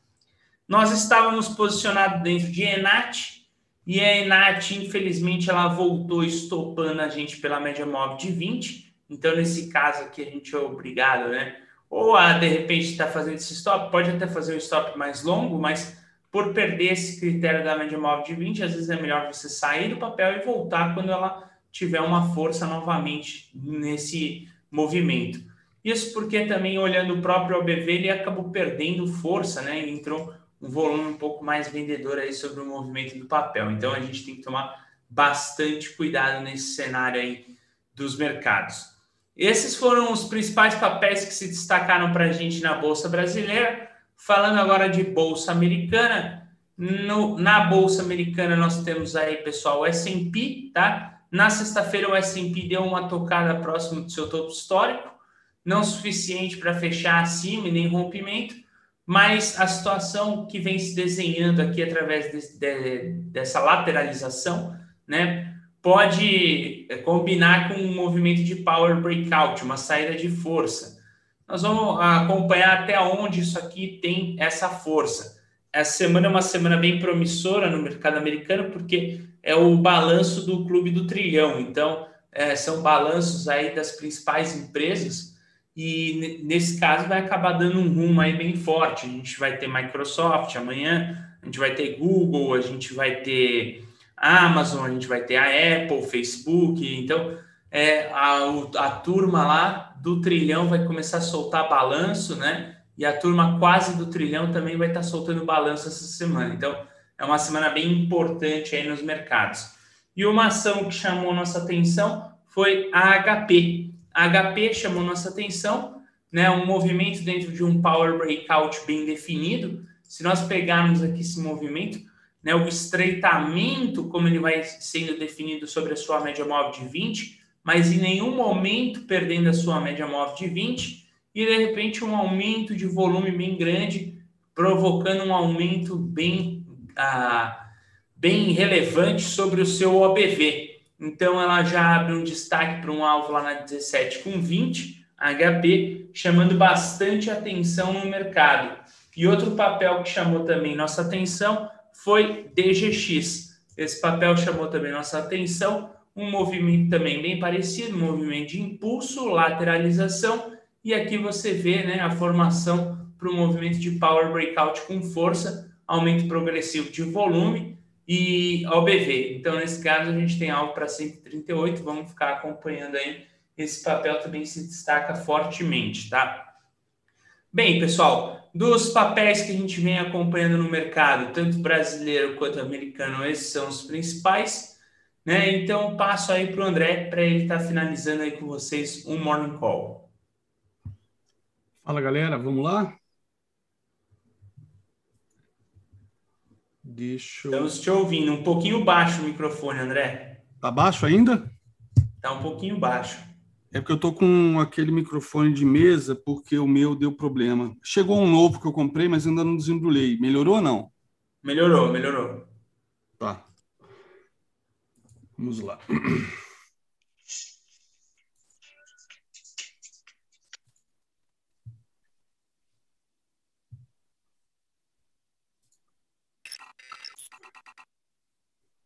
Nós estávamos posicionados dentro de Enat e a Enat, infelizmente, ela voltou estopando a gente pela média móvel de 20. Então, nesse caso aqui, a gente é obrigado, né? Ou a de repente estar tá fazendo esse stop, pode até fazer um stop mais longo, mas por perder esse critério da média móvel de 20, às vezes é melhor você sair do papel e voltar quando ela tiver uma força novamente nesse movimento. Isso porque também olhando o próprio OBV, ele acabou perdendo força, né? E entrou um volume um pouco mais vendedor aí sobre o movimento do papel. Então a gente tem que tomar bastante cuidado nesse cenário aí dos mercados. Esses foram os principais papéis que se destacaram para a gente na Bolsa Brasileira. Falando agora de Bolsa Americana, no, na Bolsa Americana nós temos aí, pessoal, o S&P, tá? Na sexta-feira o S&P deu uma tocada próximo do seu topo histórico, não suficiente para fechar acima e nem rompimento, mas a situação que vem se desenhando aqui através de, de, dessa lateralização, né, pode é, combinar com um movimento de power breakout, uma saída de força. Nós vamos acompanhar até onde isso aqui tem essa força. Essa semana é uma semana bem promissora no mercado americano, porque é o balanço do Clube do Trilhão. Então, é, são balanços aí das principais empresas e nesse caso vai acabar dando um rumo aí bem forte. A gente vai ter Microsoft amanhã, a gente vai ter Google, a gente vai ter Amazon, a gente vai ter a Apple, Facebook. Então, é, a, a turma lá do trilhão vai começar a soltar balanço, né? E a turma quase do trilhão também vai estar soltando balanço essa semana. Então, é uma semana bem importante aí nos mercados. E uma ação que chamou nossa atenção foi a HP. A HP chamou nossa atenção, né? Um movimento dentro de um power breakout bem definido. se nós pegarmos aqui esse movimento, né, o estreitamento, como ele vai sendo definido sobre a sua média móvel de 20, mas em nenhum momento perdendo a sua média móvel de 20, e de repente um aumento de volume bem grande, provocando um aumento bem, ah, bem relevante sobre o seu OBV. Então ela já abre um destaque para um alvo lá na 17 com 20 HP, chamando bastante atenção no mercado. E outro papel que chamou também nossa atenção foi DGX. Esse papel chamou também nossa atenção, um movimento também bem parecido, um movimento de impulso, lateralização, e aqui você vê né, a formação para o movimento de power breakout com força, aumento progressivo de volume e OBV. Então, nesse caso, a gente tem algo para 138, vamos ficar acompanhando aí. Esse papel também se destaca fortemente, tá? Bem, pessoal, dos papéis que a gente vem acompanhando no mercado, tanto brasileiro quanto americano, esses são os principais. Né? Então, passo aí para o André para ele estar tá finalizando aí com vocês um morning call. Fala galera, vamos lá? Deixa eu... Estamos te ouvindo. Um pouquinho baixo o microfone, André. Tá baixo ainda? Tá um pouquinho baixo. É porque eu tô com aquele microfone de mesa porque o meu deu problema. Chegou um novo que eu comprei, mas ainda não desembrulhei. Melhorou ou não? Melhorou, melhorou. Tá. Vamos lá.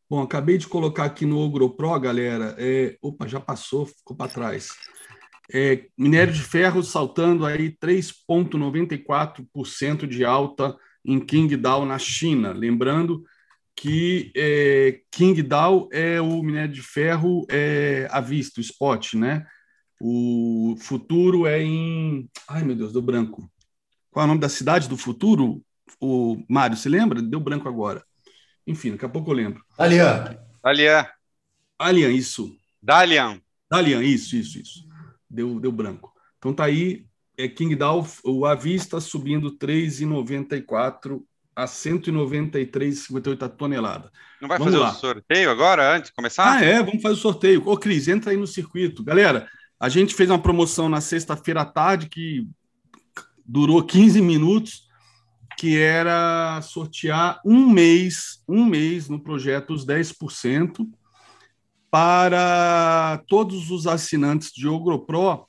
Bom, acabei de colocar aqui no Ogro Pro, galera. É, opa, já passou, ficou para trás. É, minério de ferro saltando aí 3,94% de alta em Qingdao, na China. Lembrando que é, Qingdao é o minério de ferro é, à vista, o spot, né? O futuro é em. Ai, meu Deus, deu branco. Qual é o nome da cidade do futuro? O Mário, se lembra? Deu branco agora. Enfim, daqui a pouco eu lembro. Dalian. Dalian. Dalian, isso. Dalian. Dalian, isso, isso, isso. Deu, deu branco. Então tá aí, é King Dow, o Avista subindo 3,94 a 193,58 tonelada. Não vai vamos fazer lá. o sorteio agora, antes de começar? Ah, é, vamos fazer o sorteio. Ô, Cris, entra aí no circuito. Galera, a gente fez uma promoção na sexta-feira à tarde que durou 15 minutos que era sortear um mês, um mês no projeto os 10% para todos os assinantes de OgroPro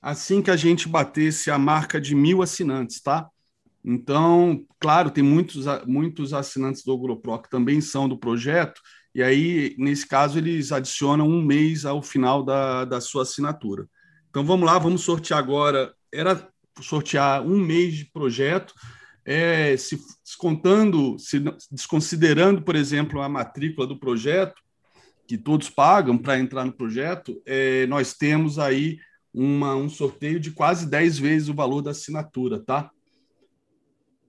assim que a gente batesse a marca de mil assinantes, tá? Então, claro, tem muitos, muitos assinantes do OgroPro que também são do projeto, e aí, nesse caso, eles adicionam um mês ao final da, da sua assinatura. Então, vamos lá, vamos sortear agora. Era sortear um mês de projeto, é, se descontando, se desconsiderando, por exemplo, a matrícula do projeto, que todos pagam para entrar no projeto, é, nós temos aí uma, um sorteio de quase 10 vezes o valor da assinatura, tá?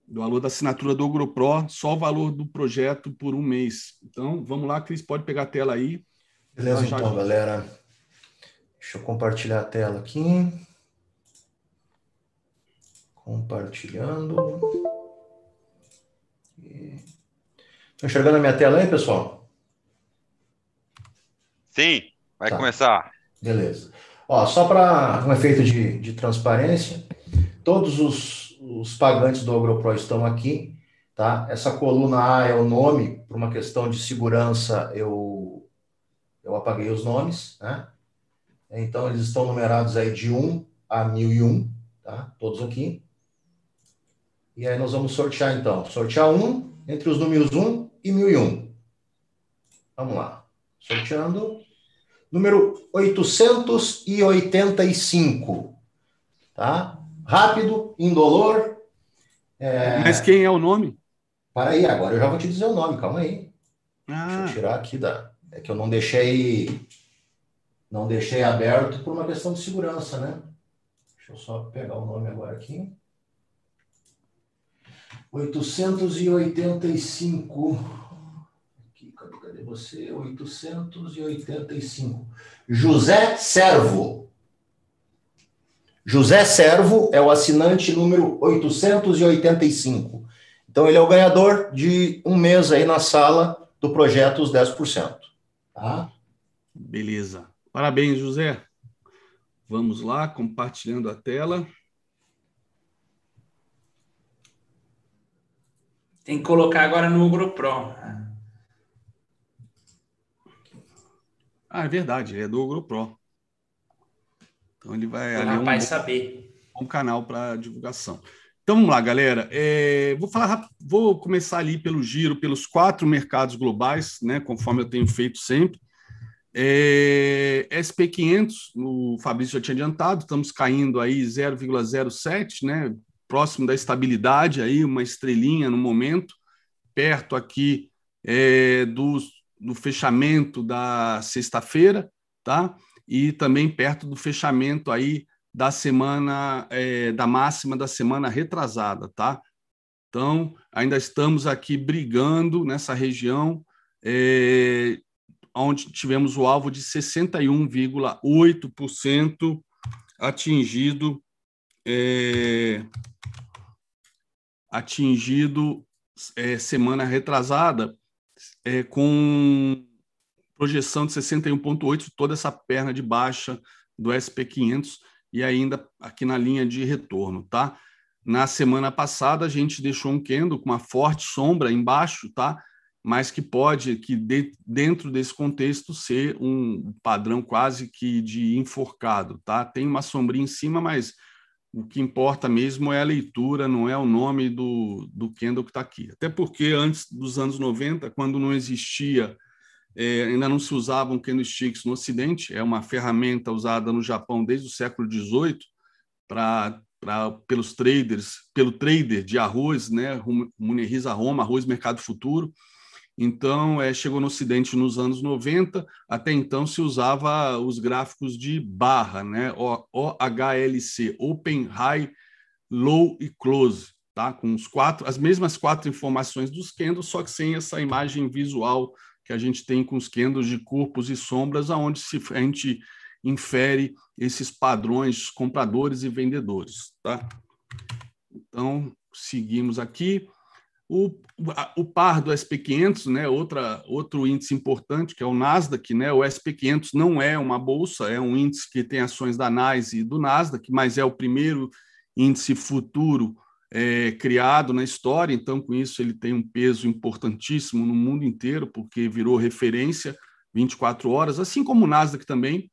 Do valor da assinatura do GoPro, só o valor do projeto por um mês. Então, vamos lá, Cris, pode pegar a tela aí. Beleza, já... então, galera. Deixa eu compartilhar a tela aqui. Compartilhando. Estão enxergando a minha tela aí, pessoal? Sim, vai tá. começar. Beleza. Ó, só para um efeito de, de transparência, todos os, os pagantes do AgroPro estão aqui, tá? Essa coluna A é o nome, por uma questão de segurança, eu, eu apaguei os nomes, né? Então, eles estão numerados aí de 1 a 1001, tá? Todos aqui. E aí nós vamos sortear então. Sortear um entre os números 1 e 1001. Vamos lá. Sorteando. Número 885. Tá? Rápido, indolor. É... Mas quem é o nome? Para aí, agora eu já vou te dizer o nome, calma aí. Ah. Deixa eu tirar aqui da. É que eu não deixei. Não deixei aberto por uma questão de segurança, né? Deixa eu só pegar o nome agora aqui. 885. Aqui, cadê, cadê você? 885. José Servo. José Servo é o assinante número 885. Então, ele é o ganhador de um mês aí na sala do projeto Os 10%. Tá? Beleza. Parabéns, José. Vamos lá, compartilhando a tela. Tem que colocar agora no GoPro. Ah, é verdade, é do GoPro. Então ele vai ali um, saber. um canal para divulgação. Então vamos lá, galera. É, vou falar, vou começar ali pelo giro, pelos quatro mercados globais, né? Conforme eu tenho feito sempre. É, SP500, o Fabrício já tinha adiantado, estamos caindo aí 0,07, né? Próximo da estabilidade aí, uma estrelinha no momento, perto aqui é, do, do fechamento da sexta-feira, tá? E também perto do fechamento aí da semana é, da máxima da semana retrasada, tá? Então, ainda estamos aqui brigando nessa região é, onde tivemos o alvo de 61,8% atingido é, atingido é, semana retrasada é, com projeção de 61,8 toda essa perna de baixa do SP500 e ainda aqui na linha de retorno, tá? Na semana passada a gente deixou um candle com uma forte sombra embaixo, tá? mas que pode, que de, dentro desse contexto, ser um padrão quase que de enforcado. Tá? Tem uma sombrinha em cima, mas o que importa mesmo é a leitura, não é o nome do, do candle que está aqui. Até porque antes dos anos 90, quando não existia, é, ainda não se usavam candlesticks no Ocidente, é uma ferramenta usada no Japão desde o século XVIII para pelos traders, pelo trader de arroz, né, Muneriza Roma, arroz mercado futuro, então, é, chegou no Ocidente nos anos 90, até então se usava os gráficos de barra, né? OHLC, Open, High, Low e Close, tá? com os quatro, as mesmas quatro informações dos candles, só que sem essa imagem visual que a gente tem com os candles de corpos e sombras, aonde se, a gente infere esses padrões compradores e vendedores. Tá? Então, seguimos aqui. O, o par do SP500, né, outra, outro índice importante, que é o Nasdaq, né, o SP500 não é uma bolsa, é um índice que tem ações da NYSE e do Nasdaq, mas é o primeiro índice futuro é, criado na história, então com isso ele tem um peso importantíssimo no mundo inteiro, porque virou referência 24 horas, assim como o Nasdaq também,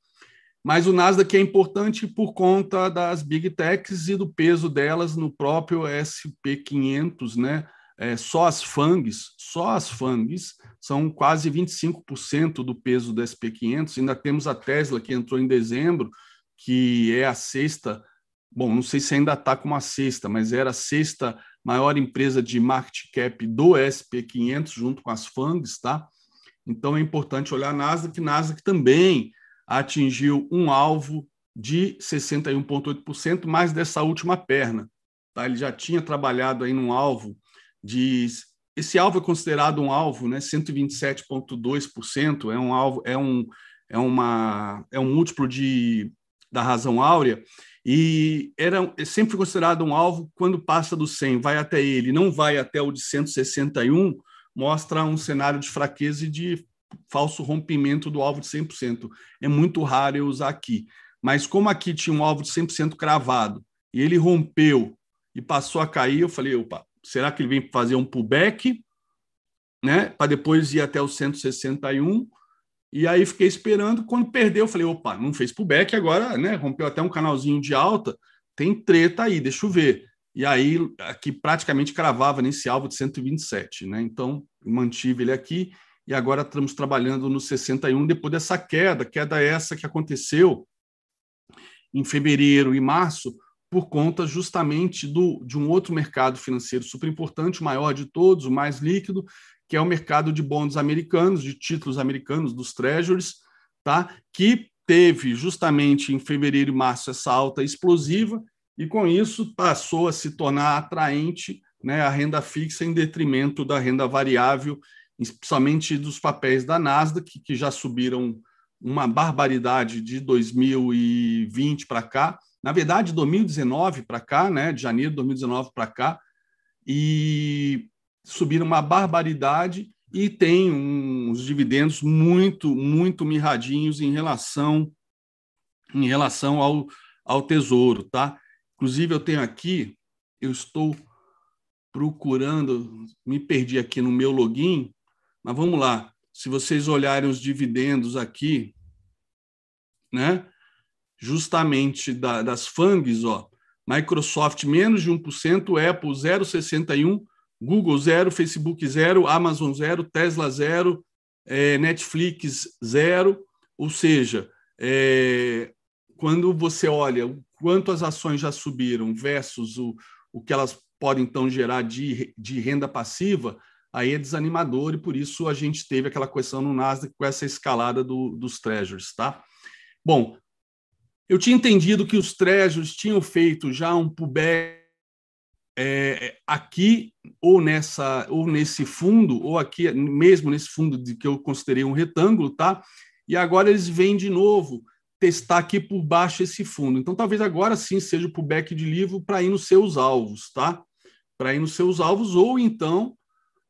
mas o Nasdaq é importante por conta das big techs e do peso delas no próprio SP500, né? é, só as FANGs, só as FANGs são quase 25% do peso do SP500. Ainda temos a Tesla, que entrou em dezembro, que é a sexta, bom, não sei se ainda está com uma sexta, mas era a sexta maior empresa de market cap do SP500, junto com as FANGs, tá? Então é importante olhar a Nasdaq, Nasdaq também atingiu um alvo de 61,8%, mais dessa última perna. Tá? Ele já tinha trabalhado aí num alvo de esse alvo é considerado um alvo, né? 127,2% é um alvo, é um é uma é um múltiplo de da razão áurea e era é sempre considerado um alvo quando passa do 100, vai até ele, não vai até o de 161, mostra um cenário de fraqueza e de falso rompimento do alvo de 100%. É muito raro eu usar aqui. Mas como aqui tinha um alvo de 100% cravado e ele rompeu e passou a cair, eu falei, opa, será que ele vem fazer um pullback, né, para depois ir até o 161? E aí fiquei esperando, quando perdeu, eu falei, opa, não fez pullback, agora, né, rompeu até um canalzinho de alta, tem treta aí, deixa eu ver. E aí, aqui praticamente cravava nesse alvo de 127, né? Então, mantive ele aqui e agora estamos trabalhando no 61 depois dessa queda, queda essa que aconteceu em fevereiro e março, por conta justamente do, de um outro mercado financeiro super importante, o maior de todos, o mais líquido, que é o mercado de bons americanos, de títulos americanos, dos treasuries, tá? que teve justamente em fevereiro e março essa alta explosiva, e com isso passou a se tornar atraente né, a renda fixa em detrimento da renda variável, principalmente dos papéis da Nasdaq, que já subiram uma barbaridade de 2020 para cá, na verdade, 2019 para cá, né, de janeiro de 2019 para cá, e subiram uma barbaridade e tem uns dividendos muito, muito mirradinhos em relação em relação ao, ao tesouro, tá? Inclusive eu tenho aqui, eu estou procurando, me perdi aqui no meu login, mas vamos lá. Se vocês olharem os dividendos aqui, né? Justamente da, das FANGs, ó, Microsoft menos de 1%, Apple 0,61%, Google zero, Facebook zero, Amazon zero, Tesla zero, é, Netflix zero. Ou seja, é, quando você olha o quanto as ações já subiram versus o, o que elas podem então gerar de, de renda passiva, aí é desanimador e por isso a gente teve aquela questão no Nasdaq com essa escalada do, dos treasuries, tá? Bom, eu tinha entendido que os treasuries tinham feito já um pullback é, aqui ou nessa ou nesse fundo ou aqui mesmo nesse fundo de que eu considerei um retângulo, tá? E agora eles vêm de novo testar aqui por baixo esse fundo. Então talvez agora sim seja o pullback de livro para ir nos seus alvos, tá? Para ir nos seus alvos ou então,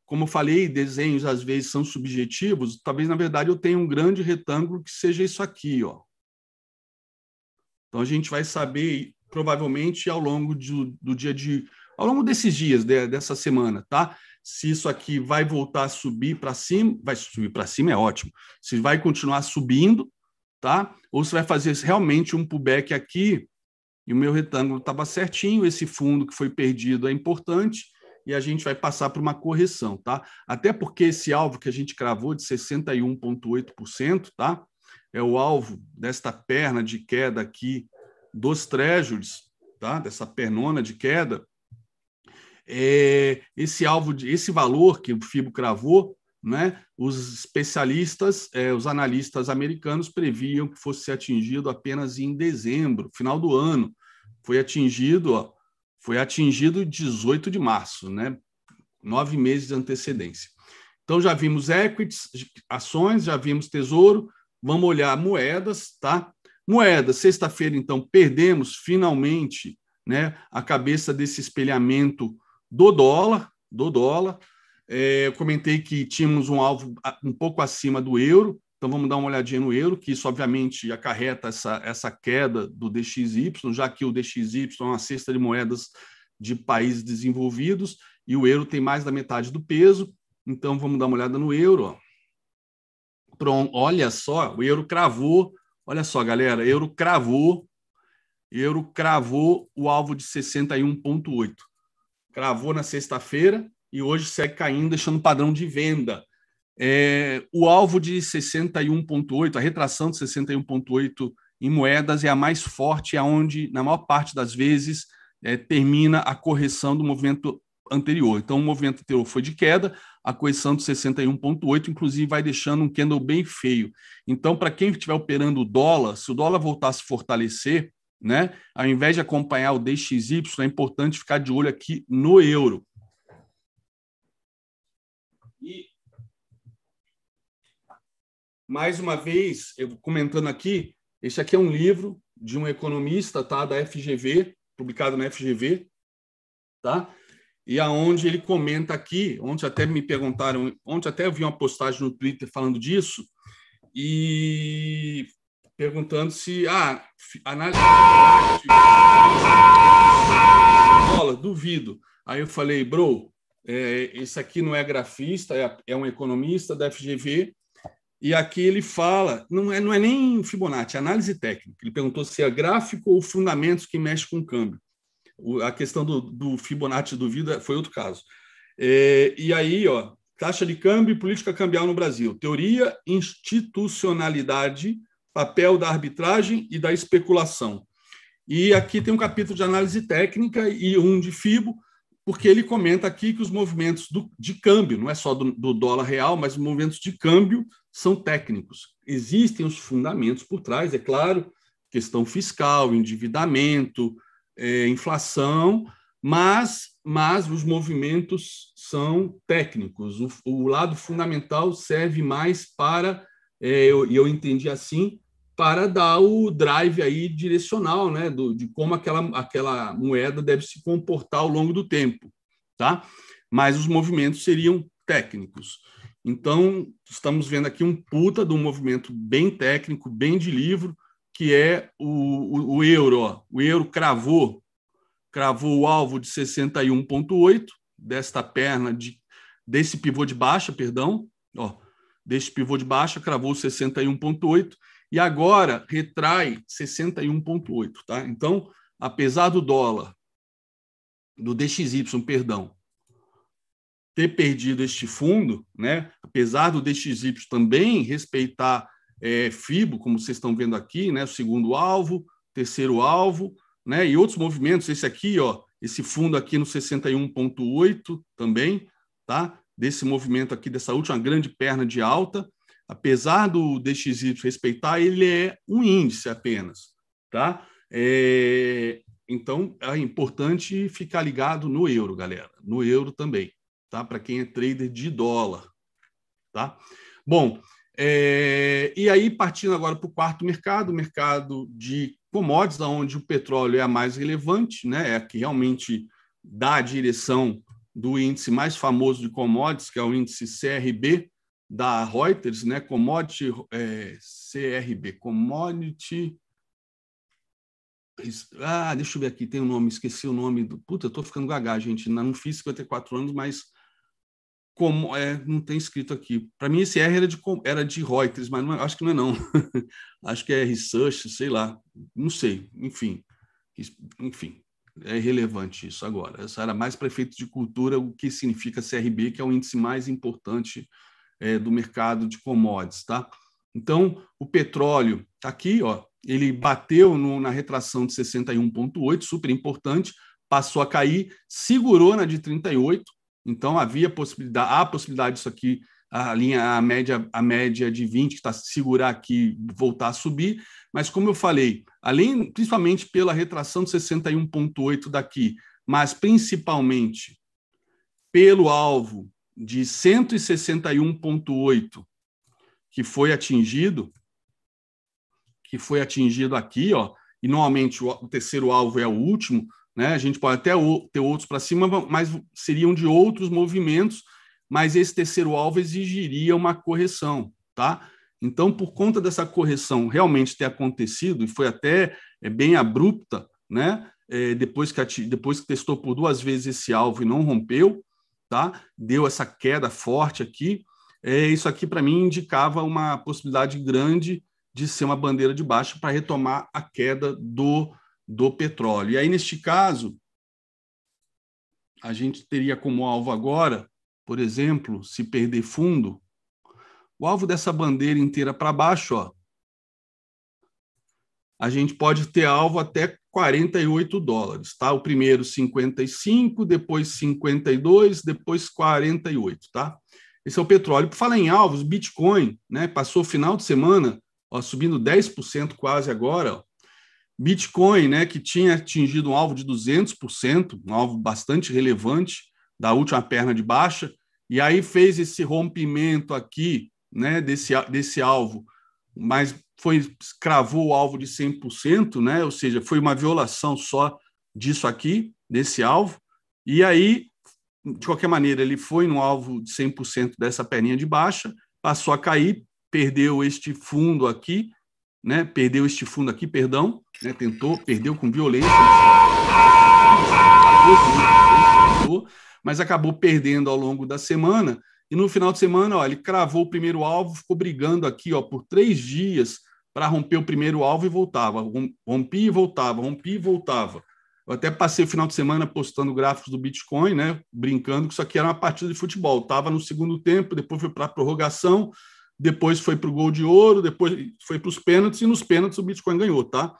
como eu falei, desenhos às vezes são subjetivos, talvez na verdade eu tenha um grande retângulo que seja isso aqui, ó. Então a gente vai saber provavelmente ao longo do, do dia de ao longo desses dias, de, dessa semana, tá? Se isso aqui vai voltar a subir para cima, vai subir para cima é ótimo. Se vai continuar subindo, tá? Ou se vai fazer realmente um pullback aqui e o meu retângulo estava certinho, esse fundo que foi perdido é importante e a gente vai passar por uma correção, tá? Até porque esse alvo que a gente cravou de 61,8%, tá? É o alvo desta perna de queda aqui dos treasuries, tá? Dessa pernona de queda é, esse alvo, de, esse valor que o FIBO cravou, né, os especialistas, é, os analistas americanos previam que fosse atingido apenas em dezembro, final do ano. Foi atingido, ó, foi atingido 18 de março, né, nove meses de antecedência. Então já vimos equities, ações, já vimos tesouro. Vamos olhar moedas, tá? Moedas, sexta-feira, então, perdemos finalmente né, a cabeça desse espelhamento do dólar, do dólar. É, eu comentei que tínhamos um alvo um pouco acima do euro, então vamos dar uma olhadinha no euro, que isso obviamente acarreta essa, essa queda do DXY, já que o DXY é uma cesta de moedas de países desenvolvidos e o euro tem mais da metade do peso. Então vamos dar uma olhada no euro. Pronto, olha só, o euro cravou. Olha só, galera, euro cravou. Euro cravou o alvo de 61,8 cravou na sexta-feira e hoje segue caindo, deixando padrão de venda. É, o alvo de 61,8, a retração de 61,8 em moedas é a mais forte, é onde, na maior parte das vezes, é, termina a correção do movimento anterior. Então, o movimento anterior foi de queda, a correção de 61,8, inclusive, vai deixando um candle bem feio. Então, para quem estiver operando o dólar, se o dólar voltar a se fortalecer, né? Ao invés de acompanhar o DXY, é importante ficar de olho aqui no euro. E mais uma vez, eu comentando aqui, esse aqui é um livro de um economista, tá, da FGV, publicado na FGV, tá? E aonde ele comenta aqui, ontem até me perguntaram, ontem até eu vi uma postagem no Twitter falando disso, e perguntando se ah, análise bola, duvido. Aí eu falei, bro, é, esse aqui não é grafista, é, é, um economista da FGV, e aqui ele fala, não é, não é nem Fibonacci, é análise técnica. Ele perguntou se é gráfico ou fundamentos que mexe com o câmbio. O, a questão do, do Fibonacci duvida foi outro caso. É, e aí, ó, taxa de câmbio e política cambial no Brasil. Teoria, institucionalidade papel da arbitragem e da especulação. E aqui tem um capítulo de análise técnica e um de FIBO, porque ele comenta aqui que os movimentos do, de câmbio, não é só do, do, dólar real, mas os movimentos de câmbio são técnicos. Existem os fundamentos por trás, é claro, questão fiscal, endividamento, é, inflação, mas, mas os movimentos são técnicos. O, o lado fundamental serve mais para, é, eu, eu entendi assim, para dar o drive aí direcional, né, do, de como aquela, aquela moeda deve se comportar ao longo do tempo. tá? Mas os movimentos seriam técnicos. Então, estamos vendo aqui um puta de um movimento bem técnico, bem de livro, que é o, o, o euro. Ó. O euro cravou, cravou o alvo de 61,8 desta perna de desse pivô de baixa, perdão, ó, deste pivô de baixa cravou 61,8 e agora retrai 61,8, tá? Então, apesar do dólar, do DXY, perdão, ter perdido este fundo, né? Apesar do DXY também respeitar é, FIBO, como vocês estão vendo aqui, né? O segundo alvo, terceiro alvo, né? E outros movimentos, esse aqui, ó, esse fundo aqui no 61.8 também, tá? Desse movimento aqui dessa última grande perna de alta, apesar do DXY respeitar, ele é um índice apenas, tá? É, então é importante ficar ligado no euro, galera, no euro também, tá? Para quem é trader de dólar, tá? Bom, é, e aí partindo agora para o quarto mercado, o mercado de commodities, onde o petróleo é a mais relevante, né? É a que realmente dá a direção do índice mais famoso de commodities, que é o índice CRB da Reuters, né? Commodity é, CRB, Commodity. Ah, deixa eu ver aqui, tem o um nome, esqueci o nome do. Puta, eu tô ficando gaga, gente. Não fiz 54 anos, mas como é, não tem escrito aqui. Para mim esse R era de era de Reuters, mas não, é, acho que não é não. acho que é research, sei lá, não sei. Enfim, enfim, é irrelevante isso agora. Essa era mais para efeito de cultura, o que significa CRB, que é o índice mais importante é, do mercado de commodities, tá? Então, o petróleo está aqui, ó, ele bateu no, na retração de 61,8, super importante, passou a cair, segurou na de 38, então havia possibilidade, há possibilidade disso aqui, a linha, a média, a média de 20 que está segurar aqui, voltar a subir, mas como eu falei, além, principalmente pela retração de 61,8 daqui, mas principalmente pelo alvo de 161,8 que foi atingido, que foi atingido aqui, ó, e normalmente o, terceiro alvo é o último, né? A gente pode até ter outros para cima, mas seriam de outros movimentos, mas esse terceiro alvo exigiria uma correção, tá? Então, por conta dessa correção realmente ter acontecido, e foi até é, bem abrupta, né? É, depois, que, depois que testou por duas vezes esse alvo e não rompeu, tá? Deu essa queda forte aqui. É, isso aqui, para mim, indicava uma possibilidade grande de ser uma bandeira de baixa para retomar a queda do, do petróleo. E aí, neste caso, a gente teria como alvo agora, por exemplo, se perder fundo, o alvo dessa bandeira inteira para baixo, ó, a gente pode ter alvo até 48 dólares, tá? O primeiro 55, depois 52, depois 48, tá? Esse é o petróleo. Por falar em alvos, Bitcoin, né, passou o final de semana, ó, subindo 10% quase agora, ó. Bitcoin, né, que tinha atingido um alvo de 200%, um alvo bastante relevante da última perna de baixa, e aí fez esse rompimento aqui, né, desse, desse alvo, mas foi cravou o alvo de 100%, né? Ou seja, foi uma violação só disso aqui, desse alvo. E aí, de qualquer maneira, ele foi no alvo de 100% dessa perninha de baixa, passou a cair, perdeu este fundo aqui, né? Perdeu este fundo aqui, perdão, né? Tentou, perdeu com violência, mas acabou perdendo ao longo da semana. E no final de semana, ó, ele cravou o primeiro alvo, ficou brigando aqui ó, por três dias para romper o primeiro alvo e voltava. Rompi e voltava, rompi e voltava. Eu até passei o final de semana postando gráficos do Bitcoin, né? Brincando que isso aqui era uma partida de futebol. Estava no segundo tempo, depois foi para a prorrogação, depois foi para o gol de ouro, depois foi para os pênaltis, e nos pênaltis o Bitcoin ganhou, tá?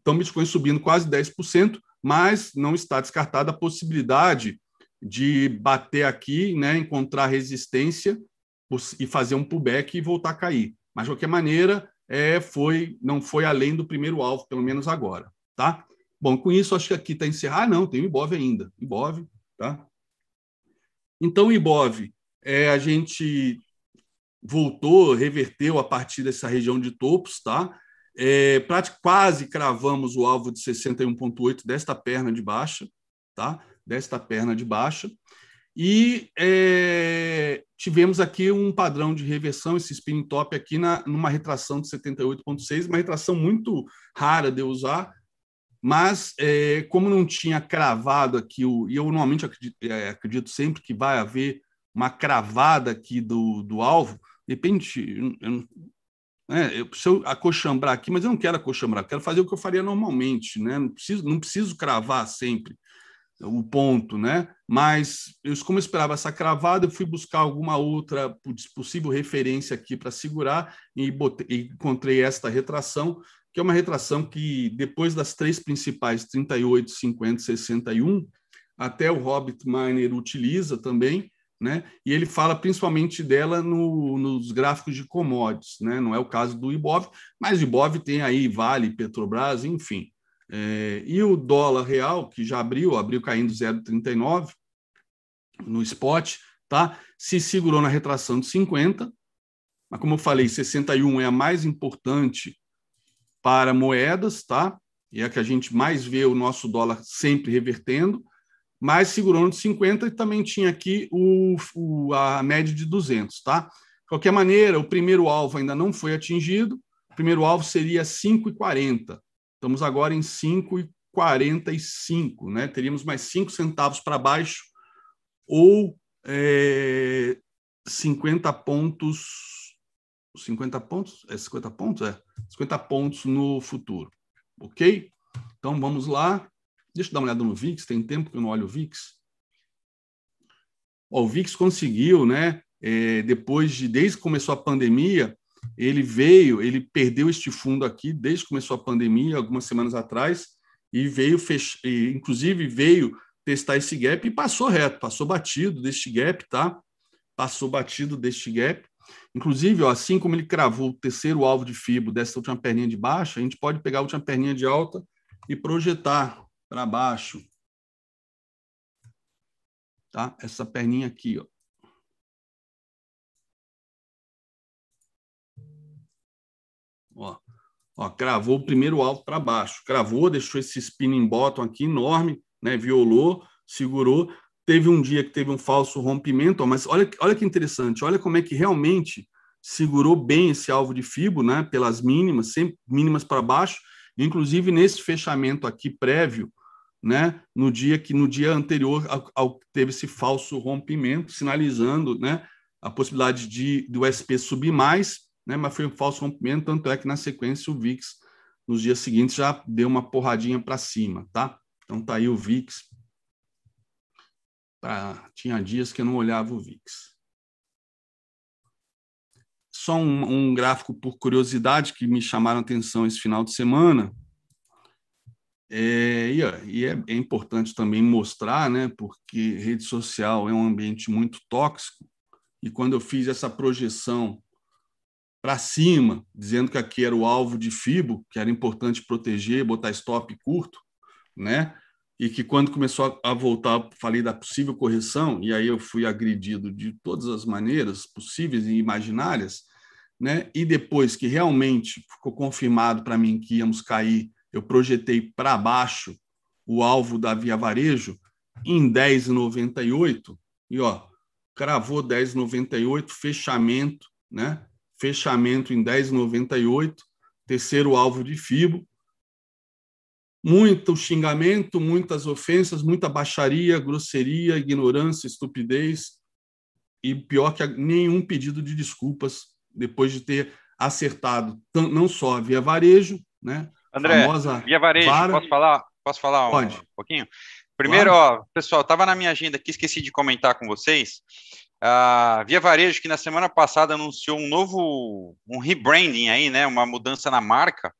Então, o Bitcoin subindo quase 10%, mas não está descartada a possibilidade de bater aqui, né, encontrar resistência e fazer um pullback e voltar a cair. Mas, de qualquer maneira, é, foi, não foi além do primeiro alvo, pelo menos agora, tá? Bom, com isso, acho que aqui está encerrado. Ah, não, tem o Ibov ainda. Ibov, tá? Então, o Ibov, é, a gente voltou, reverteu a partir dessa região de topos, tá? É, quase cravamos o alvo de 61,8 desta perna de baixa, tá? desta perna de baixa. E é, tivemos aqui um padrão de reversão, esse spinning top aqui na, numa retração de 78,6, uma retração muito rara de usar, mas é, como não tinha cravado aqui, o, e eu normalmente acredito, é, acredito, sempre que vai haver uma cravada aqui do, do alvo, de repente, eu, eu, é, eu preciso acochambrar aqui, mas eu não quero acochambrar, quero fazer o que eu faria normalmente, né? não, preciso, não preciso cravar sempre o ponto, né? Mas eu, como eu esperava essa cravada, eu fui buscar alguma outra possível referência aqui para segurar e, botei, encontrei esta retração, que é uma retração que, depois das três principais, 38, 50, 61, até o Hobbit Miner utiliza também, né? E ele fala principalmente dela no, nos gráficos de commodities, né? Não é o caso do Ibov, mas Ibov tem aí Vale, Petrobras, enfim. É, e o dólar real, que já abriu, abriu caindo 0,39 no spot, tá? se segurou na retração de 50, mas como eu falei, 61 é a mais importante para moedas, tá? E é a que a gente mais vê o nosso dólar sempre revertendo, mas segurou de 50 e também tinha aqui o, o, a média de 200, tá? De qualquer maneira, o primeiro alvo ainda não foi atingido, o primeiro alvo seria 5,40. Estamos agora em 5,45, né? Teríamos mais 5 centavos para baixo ou é, 50 pontos. 50 pontos? É 50 pontos? É. 50 pontos no futuro. Ok? Então vamos lá. Deixa eu dar uma olhada no VIX, tem tempo que eu não olho o VIX. o VIX conseguiu, né? É, depois de, desde que começou a pandemia, ele veio, ele perdeu este fundo aqui desde que começou a pandemia, algumas semanas atrás, e veio, fech... e, inclusive veio testar esse gap e passou reto, passou batido deste gap, tá? Passou batido deste gap. Inclusive, ó, assim como ele cravou o terceiro alvo de FIBO dessa última perninha de baixa, a gente pode pegar a última perninha de alta e projetar para baixo. Tá? Essa perninha aqui, ó. Ó, ó, cravou o primeiro alvo para baixo, cravou, deixou esse spinning bottom aqui enorme, né? Violou, segurou. Teve um dia que teve um falso rompimento, ó, mas olha, olha que interessante, olha como é que realmente segurou bem esse alvo de fibo, né? Pelas mínimas, sempre mínimas para baixo, inclusive nesse fechamento aqui prévio, né? No dia que no dia anterior ao, ao teve esse falso rompimento, sinalizando, né? A possibilidade de do SP subir mais né? mas foi um falso rompimento, tanto é que na sequência o VIX, nos dias seguintes, já deu uma porradinha para cima, tá? Então tá aí o VIX. Tinha dias que eu não olhava o VIX. Só um, um gráfico por curiosidade que me chamaram atenção esse final de semana. É, e é, é, importante também mostrar, né, porque rede social é um ambiente muito tóxico, e quando eu fiz essa projeção para cima, dizendo que aqui era o alvo de FIBO, que era importante proteger, botar stop curto, né? E que quando começou a voltar, falei da possível correção, e aí eu fui agredido de todas as maneiras possíveis e imaginárias, né? E depois que realmente ficou confirmado para mim que íamos cair, eu projetei para baixo o alvo da Via Varejo em 10,98 e ó, cravou 10,98, fechamento, né? Fechamento em 10,98, terceiro alvo de FIBO. Muito xingamento, muitas ofensas, muita baixaria, grosseria, ignorância, estupidez e pior que nenhum pedido de desculpas depois de ter acertado não só a Via Varejo, né? André, Via Varejo, vara. posso falar? Posso falar um, um pouquinho? Primeiro, claro. ó, pessoal, estava na minha agenda aqui, esqueci de comentar com vocês. A Via Varejo, que na semana passada anunciou um novo, um rebranding aí, né? Uma mudança na marca.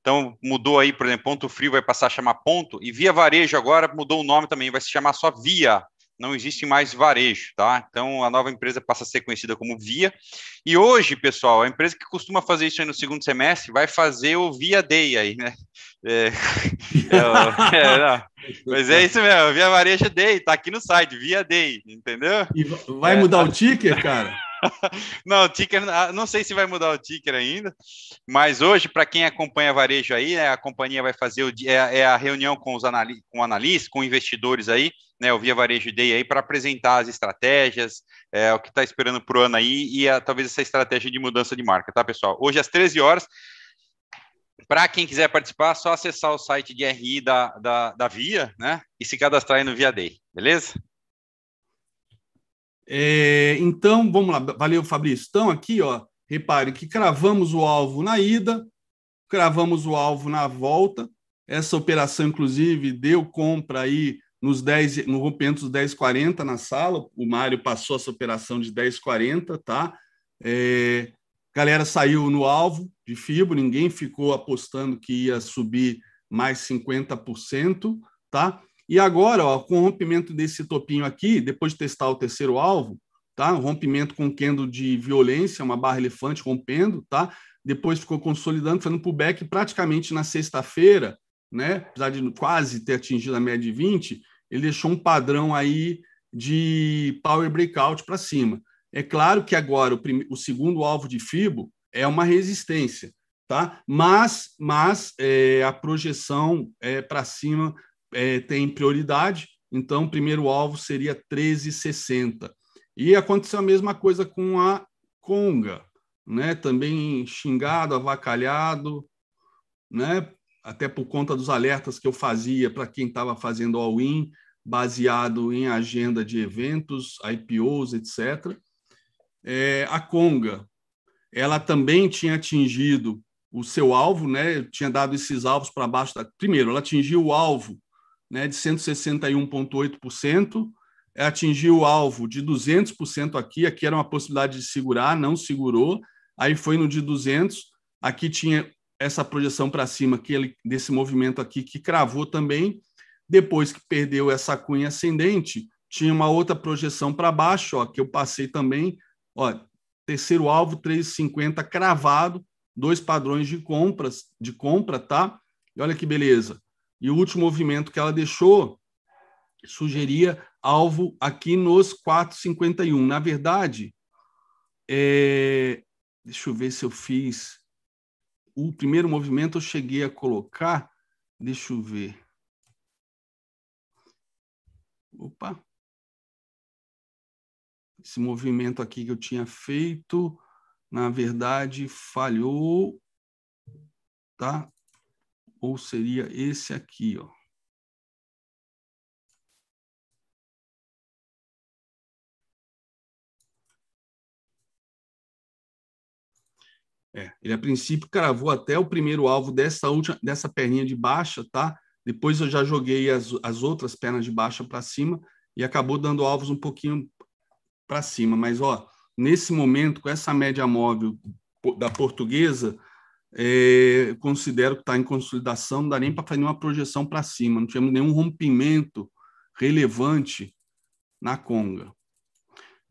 Então, mudou aí, por exemplo, Ponto Frio vai passar a chamar Ponto, e Via Varejo agora mudou o nome também, vai se chamar só Via não existe mais varejo, tá? Então a nova empresa passa a ser conhecida como Via. E hoje, pessoal, a empresa que costuma fazer isso aí no segundo semestre vai fazer o Via Day aí, né? É, é, é, mas é isso mesmo, Via Varejo Day, tá aqui no site, Via Day, entendeu? E vai mudar o ticker, cara? não, ticker, ah, não sei se vai mudar o ticker ainda, mas hoje, para quem acompanha varejo aí, né, a companhia vai fazer o, é, é a reunião com os anali com analistas, com investidores aí, né, o Via Varejo Day aí, para apresentar as estratégias, é, o que está esperando para o ano aí e a, talvez essa estratégia de mudança de marca, tá, pessoal? Hoje, às 13 horas, para quem quiser participar, é só acessar o site de RI da, da, da Via, né, e se cadastrar aí no Via Day, beleza? É, então, vamos lá. Valeu, Fabrício. Então, aqui, ó, repare que cravamos o alvo na ida, cravamos o alvo na volta. Essa operação, inclusive, deu compra aí nos 10, no rompimento dos 10,40 na sala. O Mário passou essa operação de 10,40, tá? É, galera saiu no alvo de FIBO, ninguém ficou apostando que ia subir mais 50%, tá? E agora, ó, com o rompimento desse topinho aqui, depois de testar o terceiro alvo, tá? Um rompimento com kendo de violência, uma barra elefante rompendo, tá? Depois ficou consolidando, fazendo pullback praticamente na sexta-feira, né? Apesar de quase ter atingido a média de 20, ele deixou um padrão aí de power breakout para cima. É claro que agora o, o, segundo alvo de FIBO é uma resistência, tá? Mas, mas é, a projeção é para cima é, tem prioridade, então o primeiro alvo seria 13,60. E aconteceu a mesma coisa com a Conga, né? também xingado, avacalhado, né? até por conta dos alertas que eu fazia para quem estava fazendo all-in, baseado em agenda de eventos, IPOs, etc. É, a Conga, ela também tinha atingido o seu alvo, né? tinha dado esses alvos para baixo. Da... Primeiro, ela atingiu o alvo né, de 161,8%, atingiu o alvo de 200% aqui, aqui era uma possibilidade de segurar, não segurou, aí foi no de 200, aqui tinha essa projeção para cima que ele, desse movimento aqui que cravou também, depois que perdeu essa cunha ascendente, tinha uma outra projeção para baixo, ó, que eu passei também, ó, terceiro alvo 3,50 cravado, dois padrões de compras, de compra, tá? E olha que beleza. E o último movimento que ela deixou sugeria alvo aqui nos 4,51. Na verdade, é... deixa eu ver se eu fiz. O primeiro movimento eu cheguei a colocar. Deixa eu ver. Opa! Esse movimento aqui que eu tinha feito, na verdade, falhou. Tá? Ou seria esse aqui, ó. É, ele a princípio cravou até o primeiro alvo dessa última, dessa perninha de baixa, tá? Depois eu já joguei as, as outras pernas de baixa para cima e acabou dando alvos um pouquinho para cima. Mas, ó, nesse momento, com essa média móvel da portuguesa, é, considero que está em consolidação, não dá nem para fazer nenhuma projeção para cima, não tivemos nenhum rompimento relevante na Conga.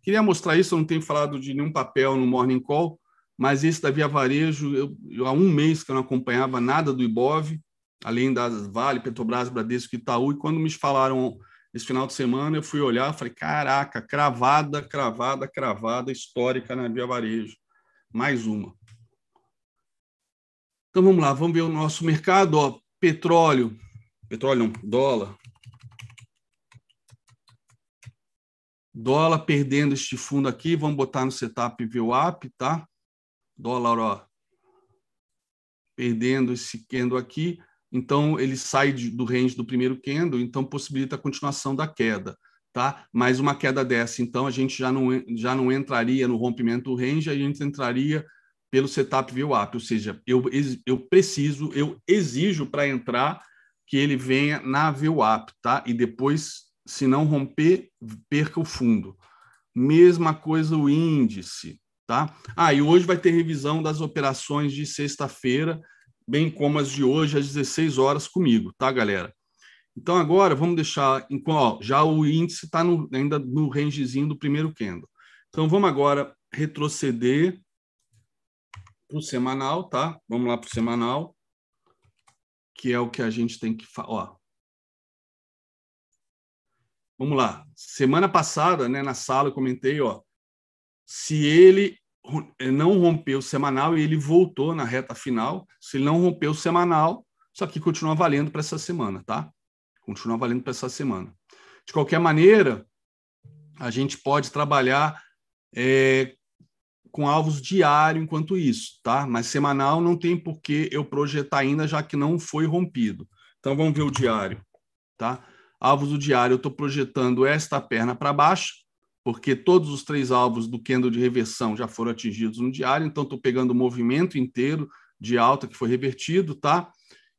Queria mostrar isso, eu não tenho falado de nenhum papel no Morning Call, mas esse da Via Varejo, eu, eu, há um mês que eu não acompanhava nada do Ibov, além das Vale, Petrobras, Bradesco e Itaú, e quando me falaram esse final de semana, eu fui olhar, falei, caraca, cravada, cravada, cravada histórica na Via Varejo. Mais uma. Então vamos lá, vamos ver o nosso mercado. Ó, petróleo, petróleo não, dólar. Dólar perdendo este fundo aqui, vamos botar no setup VWAP, tá? Dólar, ó, perdendo esse candle aqui, então ele sai do range do primeiro candle, então possibilita a continuação da queda, tá? Mais uma queda dessa, então a gente já não, já não entraria no rompimento do range, a gente entraria pelo setup VWAP, ou seja, eu, eu preciso, eu exijo para entrar que ele venha na VWAP, tá? E depois, se não romper, perca o fundo. Mesma coisa o índice, tá? Ah, e hoje vai ter revisão das operações de sexta-feira, bem como as de hoje às 16 horas comigo, tá, galera? Então agora vamos deixar, ó, já o índice está ainda no rangezinho do primeiro candle. Então vamos agora retroceder para o semanal, tá? Vamos lá para o semanal, que é o que a gente tem que falar. Vamos lá. Semana passada, né, na sala, eu comentei, ó, se ele não rompeu o semanal e ele voltou na reta final, se ele não rompeu o semanal, isso aqui continua valendo para essa semana, tá? Continua valendo para essa semana. De qualquer maneira, a gente pode trabalhar é, com alvos diário enquanto isso, tá? Mas semanal não tem por que eu projetar ainda, já que não foi rompido. Então vamos ver o diário, tá? Alvos do diário, eu estou projetando esta perna para baixo, porque todos os três alvos do candle de reversão já foram atingidos no diário, então estou pegando o movimento inteiro de alta que foi revertido, tá?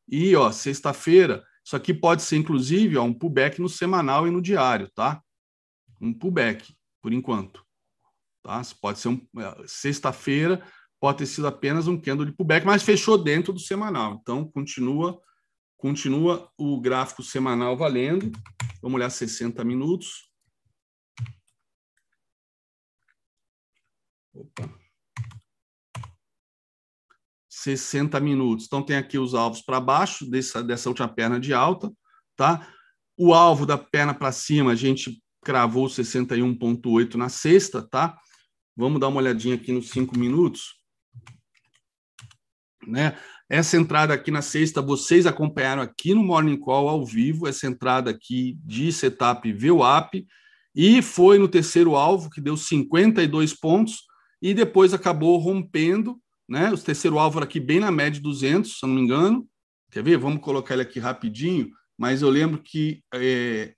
E, ó, sexta-feira, isso aqui pode ser, inclusive, ó, um pullback no semanal e no diário, tá? Um pullback, por enquanto. Tá? Pode ser um é, sexta-feira, pode ter sido apenas um candle de pullback, mas fechou dentro do semanal. Então continua continua o gráfico semanal valendo. Vamos olhar 60 minutos. Opa. 60 minutos. Então tem aqui os alvos para baixo dessa, dessa última perna de alta, tá? O alvo da perna para cima, a gente cravou 61.8 na sexta, tá? Vamos dar uma olhadinha aqui nos cinco minutos. Né? Essa entrada aqui na sexta, vocês acompanharam aqui no Morning Call ao vivo, essa entrada aqui de setup VWAP, e foi no terceiro alvo, que deu 52 pontos, e depois acabou rompendo, né? O terceiro alvo era aqui bem na média de 200, se eu não me engano. Quer ver? Vamos colocar ele aqui rapidinho, mas eu lembro que... É...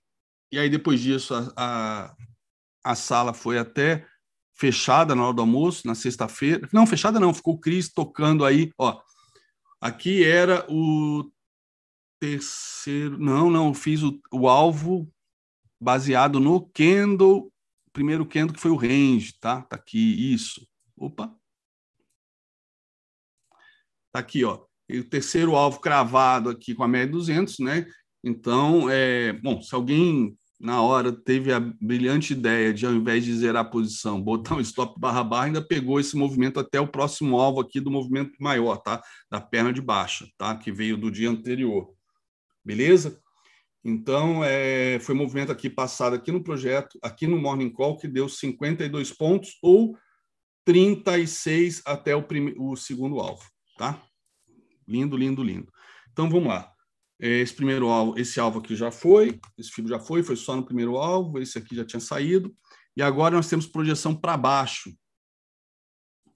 E aí, depois disso, a, a, a sala foi até fechada na hora do almoço, na sexta-feira. Não, fechada não, ficou o Cris tocando aí. Ó, aqui era o terceiro. Não, não, fiz o, o alvo baseado no candle, primeiro candle que foi o range, tá? Tá aqui, isso. Opa. Tá aqui, ó. E o terceiro alvo cravado aqui com a média 200, né? Então, é, bom, se alguém na hora teve a brilhante ideia de, ao invés de zerar a posição, botar um stop barra barra, ainda pegou esse movimento até o próximo alvo aqui do movimento maior, tá? Da perna de baixa, tá? Que veio do dia anterior. Beleza? Então, é, foi movimento aqui passado aqui no projeto, aqui no Morning Call, que deu 52 pontos ou 36 até o, o segundo alvo, tá? Lindo, lindo, lindo. Então, vamos lá. Esse primeiro alvo, esse alvo aqui já foi, esse fibro já foi, foi só no primeiro alvo, esse aqui já tinha saído. E agora nós temos projeção para baixo.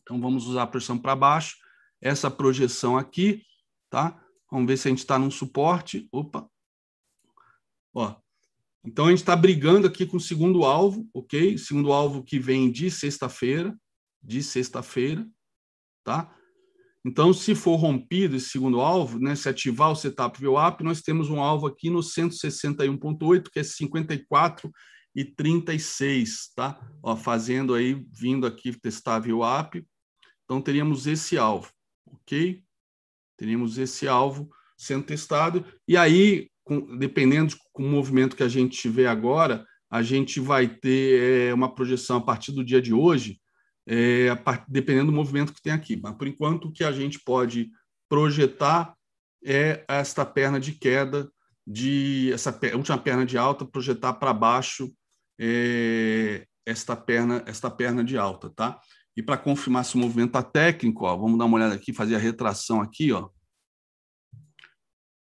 Então vamos usar a projeção para baixo, essa projeção aqui, tá? Vamos ver se a gente está num suporte. Opa! Ó. Então a gente está brigando aqui com o segundo alvo, ok? Segundo alvo que vem de sexta-feira, de sexta-feira, tá? Então, se for rompido esse segundo alvo, né, se ativar o setup VWAP, nós temos um alvo aqui no 161.8, que é 54 e 36, tá? Ó, fazendo aí, vindo aqui testar VWAP. Então, teríamos esse alvo, ok? Teríamos esse alvo sendo testado. E aí, com, dependendo do movimento que a gente tiver agora, a gente vai ter é, uma projeção a partir do dia de hoje é, dependendo do movimento que tem aqui. Mas, por enquanto, o que a gente pode projetar é esta perna de queda, de essa última perna de alta, projetar para baixo é, esta perna esta perna de alta, tá? E para confirmar se o movimento está técnico, ó, vamos dar uma olhada aqui, fazer a retração aqui, ó.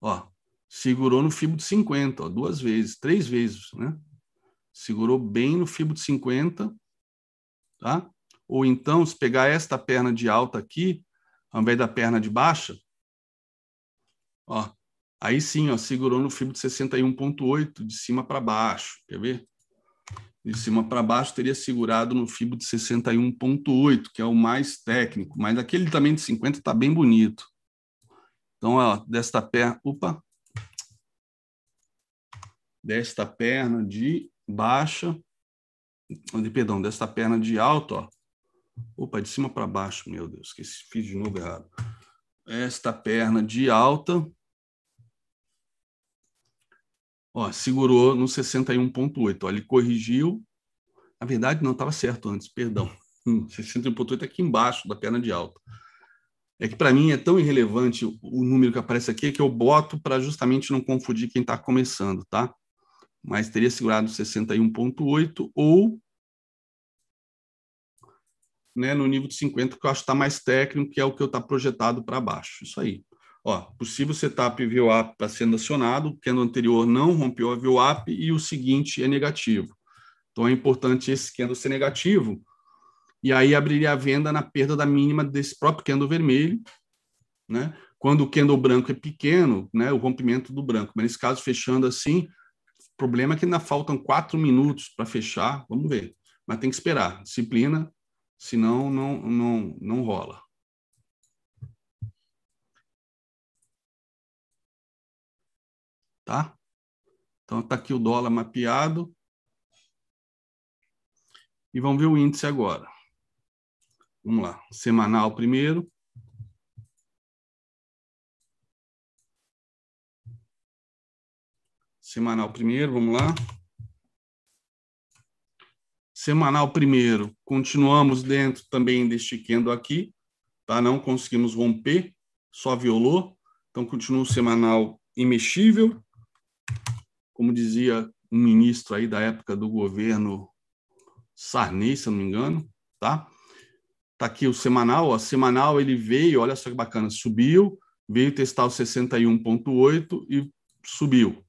Ó, segurou no fibo de 50, ó, duas vezes, três vezes, né? Segurou bem no fibo de 50, tá? Ou então, se pegar esta perna de alta aqui, ao invés da perna de baixa, ó, aí sim, ó, segurou no fibro de 61.8, de cima para baixo. Quer ver? De cima para baixo teria segurado no fibro de 61.8, que é o mais técnico, mas aquele também de 50 está bem bonito. Então, ó, desta perna, opa, desta perna de baixa, perdão, desta perna de alta, ó, Opa, de cima para baixo, meu Deus, que fiz de novo errado. Esta perna de alta. Ó, segurou no 61,8. Ele corrigiu. Na verdade, não estava certo antes, perdão. 61,8 é aqui embaixo da perna de alta. É que para mim é tão irrelevante o número que aparece aqui que eu boto para justamente não confundir quem está começando, tá? Mas teria segurado 61,8 ou né, no nível de 50, que eu acho que está mais técnico, que é o que está projetado para baixo. Isso aí. Ó, possível setup VWAP está sendo acionado, o candle anterior não rompeu a VWAP e o seguinte é negativo. Então é importante esse candle ser negativo, e aí abriria a venda na perda da mínima desse próprio candle vermelho, né? Quando o candle branco é pequeno, né, o rompimento do branco. Mas nesse caso, fechando assim, o problema é que ainda faltam quatro minutos para fechar. Vamos ver. Mas tem que esperar. Disciplina, senão não, não, não rola. Tá? Então está aqui o dólar mapeado. E vamos ver o índice agora. Vamos lá. Semanal primeiro. Semanal primeiro, vamos lá. Semanal primeiro, continuamos dentro também deste candle aqui, tá? Não conseguimos romper, só violou. Então continua o semanal imexível como dizia um ministro aí da época do governo Sarney, se não me engano, tá? Tá aqui o semanal, o semanal ele veio, olha só que bacana, subiu, veio testar o 61.8 e subiu.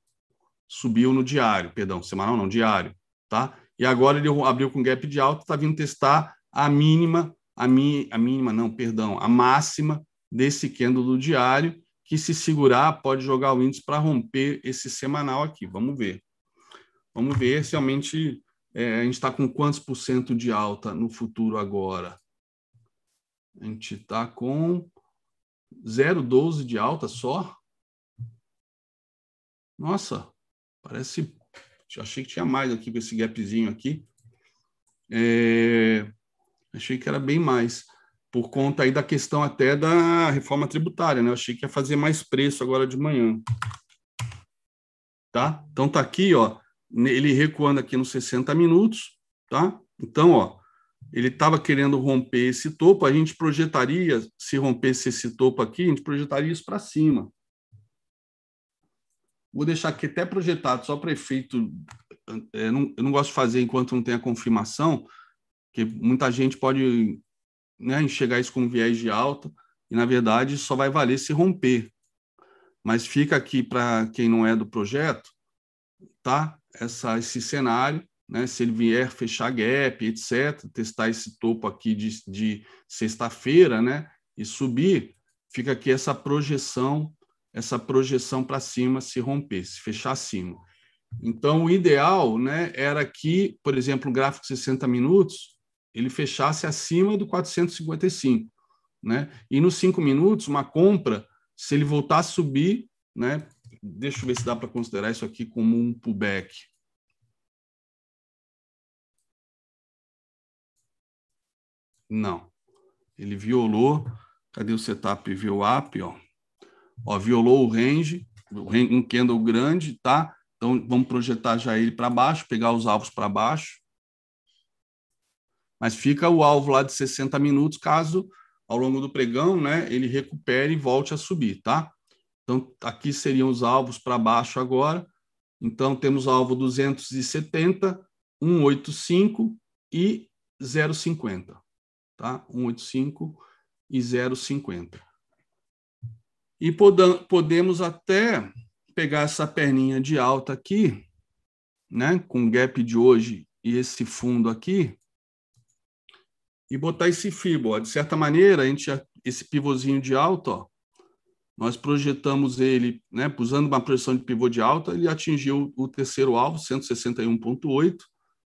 Subiu no diário, perdão, semanal não, diário, tá? E agora ele abriu com gap de alta, tá vindo testar a mínima, a, mi, a mínima não, perdão, a máxima desse candle do diário que se segurar pode jogar o índice para romper esse semanal aqui. Vamos ver. Vamos ver se realmente é, a gente está com quantos por cento de alta no futuro agora. A gente está com 0,12 de alta só. Nossa, parece. Achei que tinha mais aqui esse gapzinho aqui. É, achei que era bem mais por conta aí da questão até da reforma tributária, né? Eu achei que ia fazer mais preço agora de manhã. Tá? Então tá aqui, ó, ele recuando aqui nos 60 minutos, tá? Então, ó, ele estava querendo romper esse topo, a gente projetaria, se rompesse esse topo aqui, a gente projetaria isso para cima. Vou deixar aqui até projetado, só para efeito. É, não, eu não gosto de fazer enquanto não tem a confirmação, que muita gente pode né, enxergar isso como viés de alta, e na verdade só vai valer se romper. Mas fica aqui para quem não é do projeto, tá? Essa, esse cenário, né? Se ele vier fechar gap, etc., testar esse topo aqui de, de sexta-feira, né? E subir, fica aqui essa projeção, essa projeção para cima se romper, se fechar acima. Então, o ideal, né, era que, por exemplo, o gráfico de 60 minutos, ele fechasse acima do 455, né? E nos cinco minutos, uma compra, se ele voltar a subir, né? Deixa eu ver se dá para considerar isso aqui como um pullback. Não. Ele violou. Cadê o setup VWAP? Ó? Ó, violou o range, um candle grande, tá? Então, vamos projetar já ele para baixo, pegar os alvos para baixo. Mas fica o alvo lá de 60 minutos, caso ao longo do pregão, né, ele recupere e volte a subir, tá? Então, aqui seriam os alvos para baixo agora. Então, temos alvo 270, 185 e 0,50, tá? 185 e 0,50. E podemos até pegar essa perninha de alta aqui, né, com o gap de hoje e esse fundo aqui, e botar esse fibo. De certa maneira, a gente esse pivôzinho de alta, ó, nós projetamos ele, né, usando uma projeção de pivô de alta, ele atingiu o terceiro alvo, 161.8,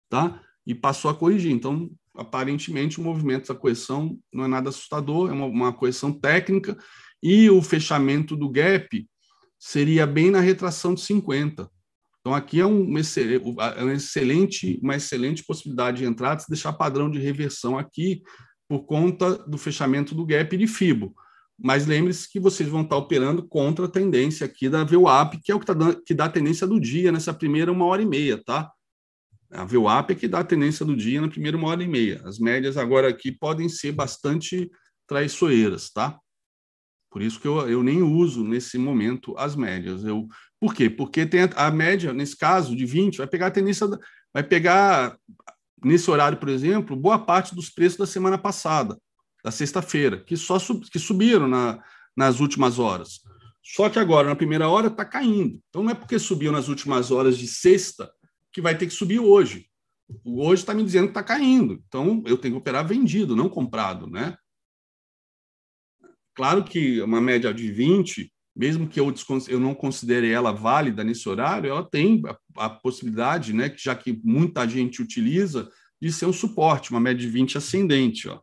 tá? E passou a corrigir. Então, aparentemente, o movimento da correção não é nada assustador, é uma, uma correção técnica, e o fechamento do gap seria bem na retração de 50. Então, aqui é um é uma excelente, uma excelente possibilidade de entrada, se deixar padrão de reversão aqui, por conta do fechamento do gap de FIBO. Mas lembre-se que vocês vão estar operando contra a tendência aqui da VWAP, que é o que, tá dando, que dá a tendência do dia nessa primeira uma hora e meia, tá? A VWAP é que dá a tendência do dia na primeira uma hora e meia. As médias agora aqui podem ser bastante traiçoeiras, tá? Por isso que eu, eu nem uso nesse momento as médias. Eu, por quê? Porque tem a, a média, nesse caso, de 20, vai pegar a tendência, vai pegar nesse horário, por exemplo, boa parte dos preços da semana passada, da sexta-feira, que só sub, que subiram na, nas últimas horas. Só que agora, na primeira hora, está caindo. Então, não é porque subiu nas últimas horas de sexta que vai ter que subir hoje. Hoje está me dizendo que está caindo. Então, eu tenho que operar vendido, não comprado. Né? Claro que uma média de 20, mesmo que eu, eu não considere ela válida nesse horário, ela tem a, a possibilidade, né, já que muita gente utiliza, de ser um suporte, uma média de 20 ascendente. Ó.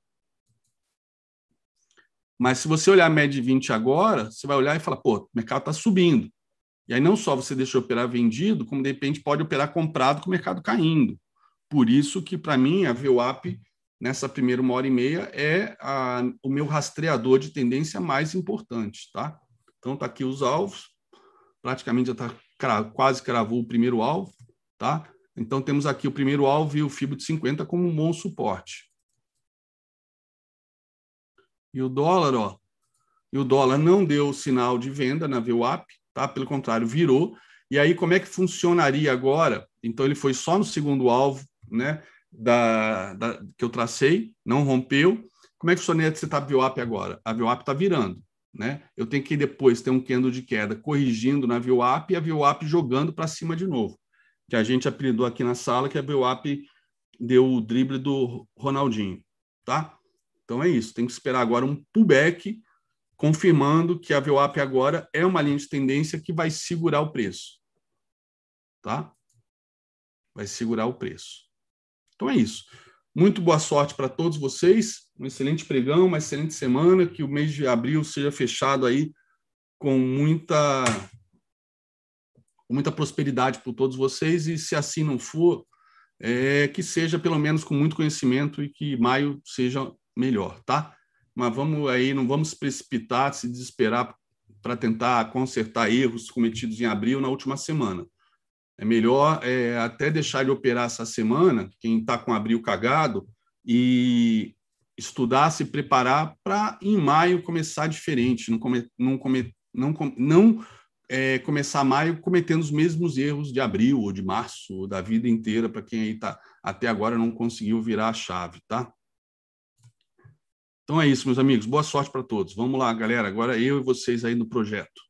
Mas se você olhar a média de 20 agora, você vai olhar e falar, pô, o mercado está subindo. E aí não só você deixa operar vendido, como de repente pode operar comprado com o mercado caindo. Por isso que, para mim, a VWAP, nessa primeira uma hora e meia, é a, o meu rastreador de tendência mais importante. Tá? Então, está aqui os alvos. Praticamente já está quase cravou o primeiro alvo. Tá? Então, temos aqui o primeiro alvo e o FIBO de 50 como um bom suporte. E o dólar, ó, e o dólar não deu sinal de venda na VWAP, tá? Pelo contrário, virou. E aí, como é que funcionaria agora? Então, ele foi só no segundo alvo, né? Da, da que eu tracei, não rompeu. Como é que funciona esse VWAP agora? A VWAP está virando, né? Eu tenho que depois ter um candle de queda corrigindo na VWAP e a VWAP jogando para cima de novo. Que a gente apelidou aqui na sala que a VWAP deu o drible do Ronaldinho, tá? Então é isso, tem que esperar agora um pullback confirmando que a VWAP agora é uma linha de tendência que vai segurar o preço. Tá? Vai segurar o preço. Então é isso. Muito boa sorte para todos vocês. Um excelente pregão, uma excelente semana. Que o mês de abril seja fechado aí com muita, com muita prosperidade para todos vocês. E se assim não for, é, que seja pelo menos com muito conhecimento e que maio seja melhor, tá? mas vamos aí, não vamos se precipitar, se desesperar para tentar consertar erros cometidos em abril na última semana. É melhor é, até deixar ele operar essa semana, quem está com abril cagado, e estudar, se preparar para em maio começar diferente, não, come, não, come, não, não é, começar maio cometendo os mesmos erros de abril ou de março, ou da vida inteira, para quem aí tá, até agora não conseguiu virar a chave, tá? Então é isso, meus amigos. Boa sorte para todos. Vamos lá, galera. Agora eu e vocês aí no projeto.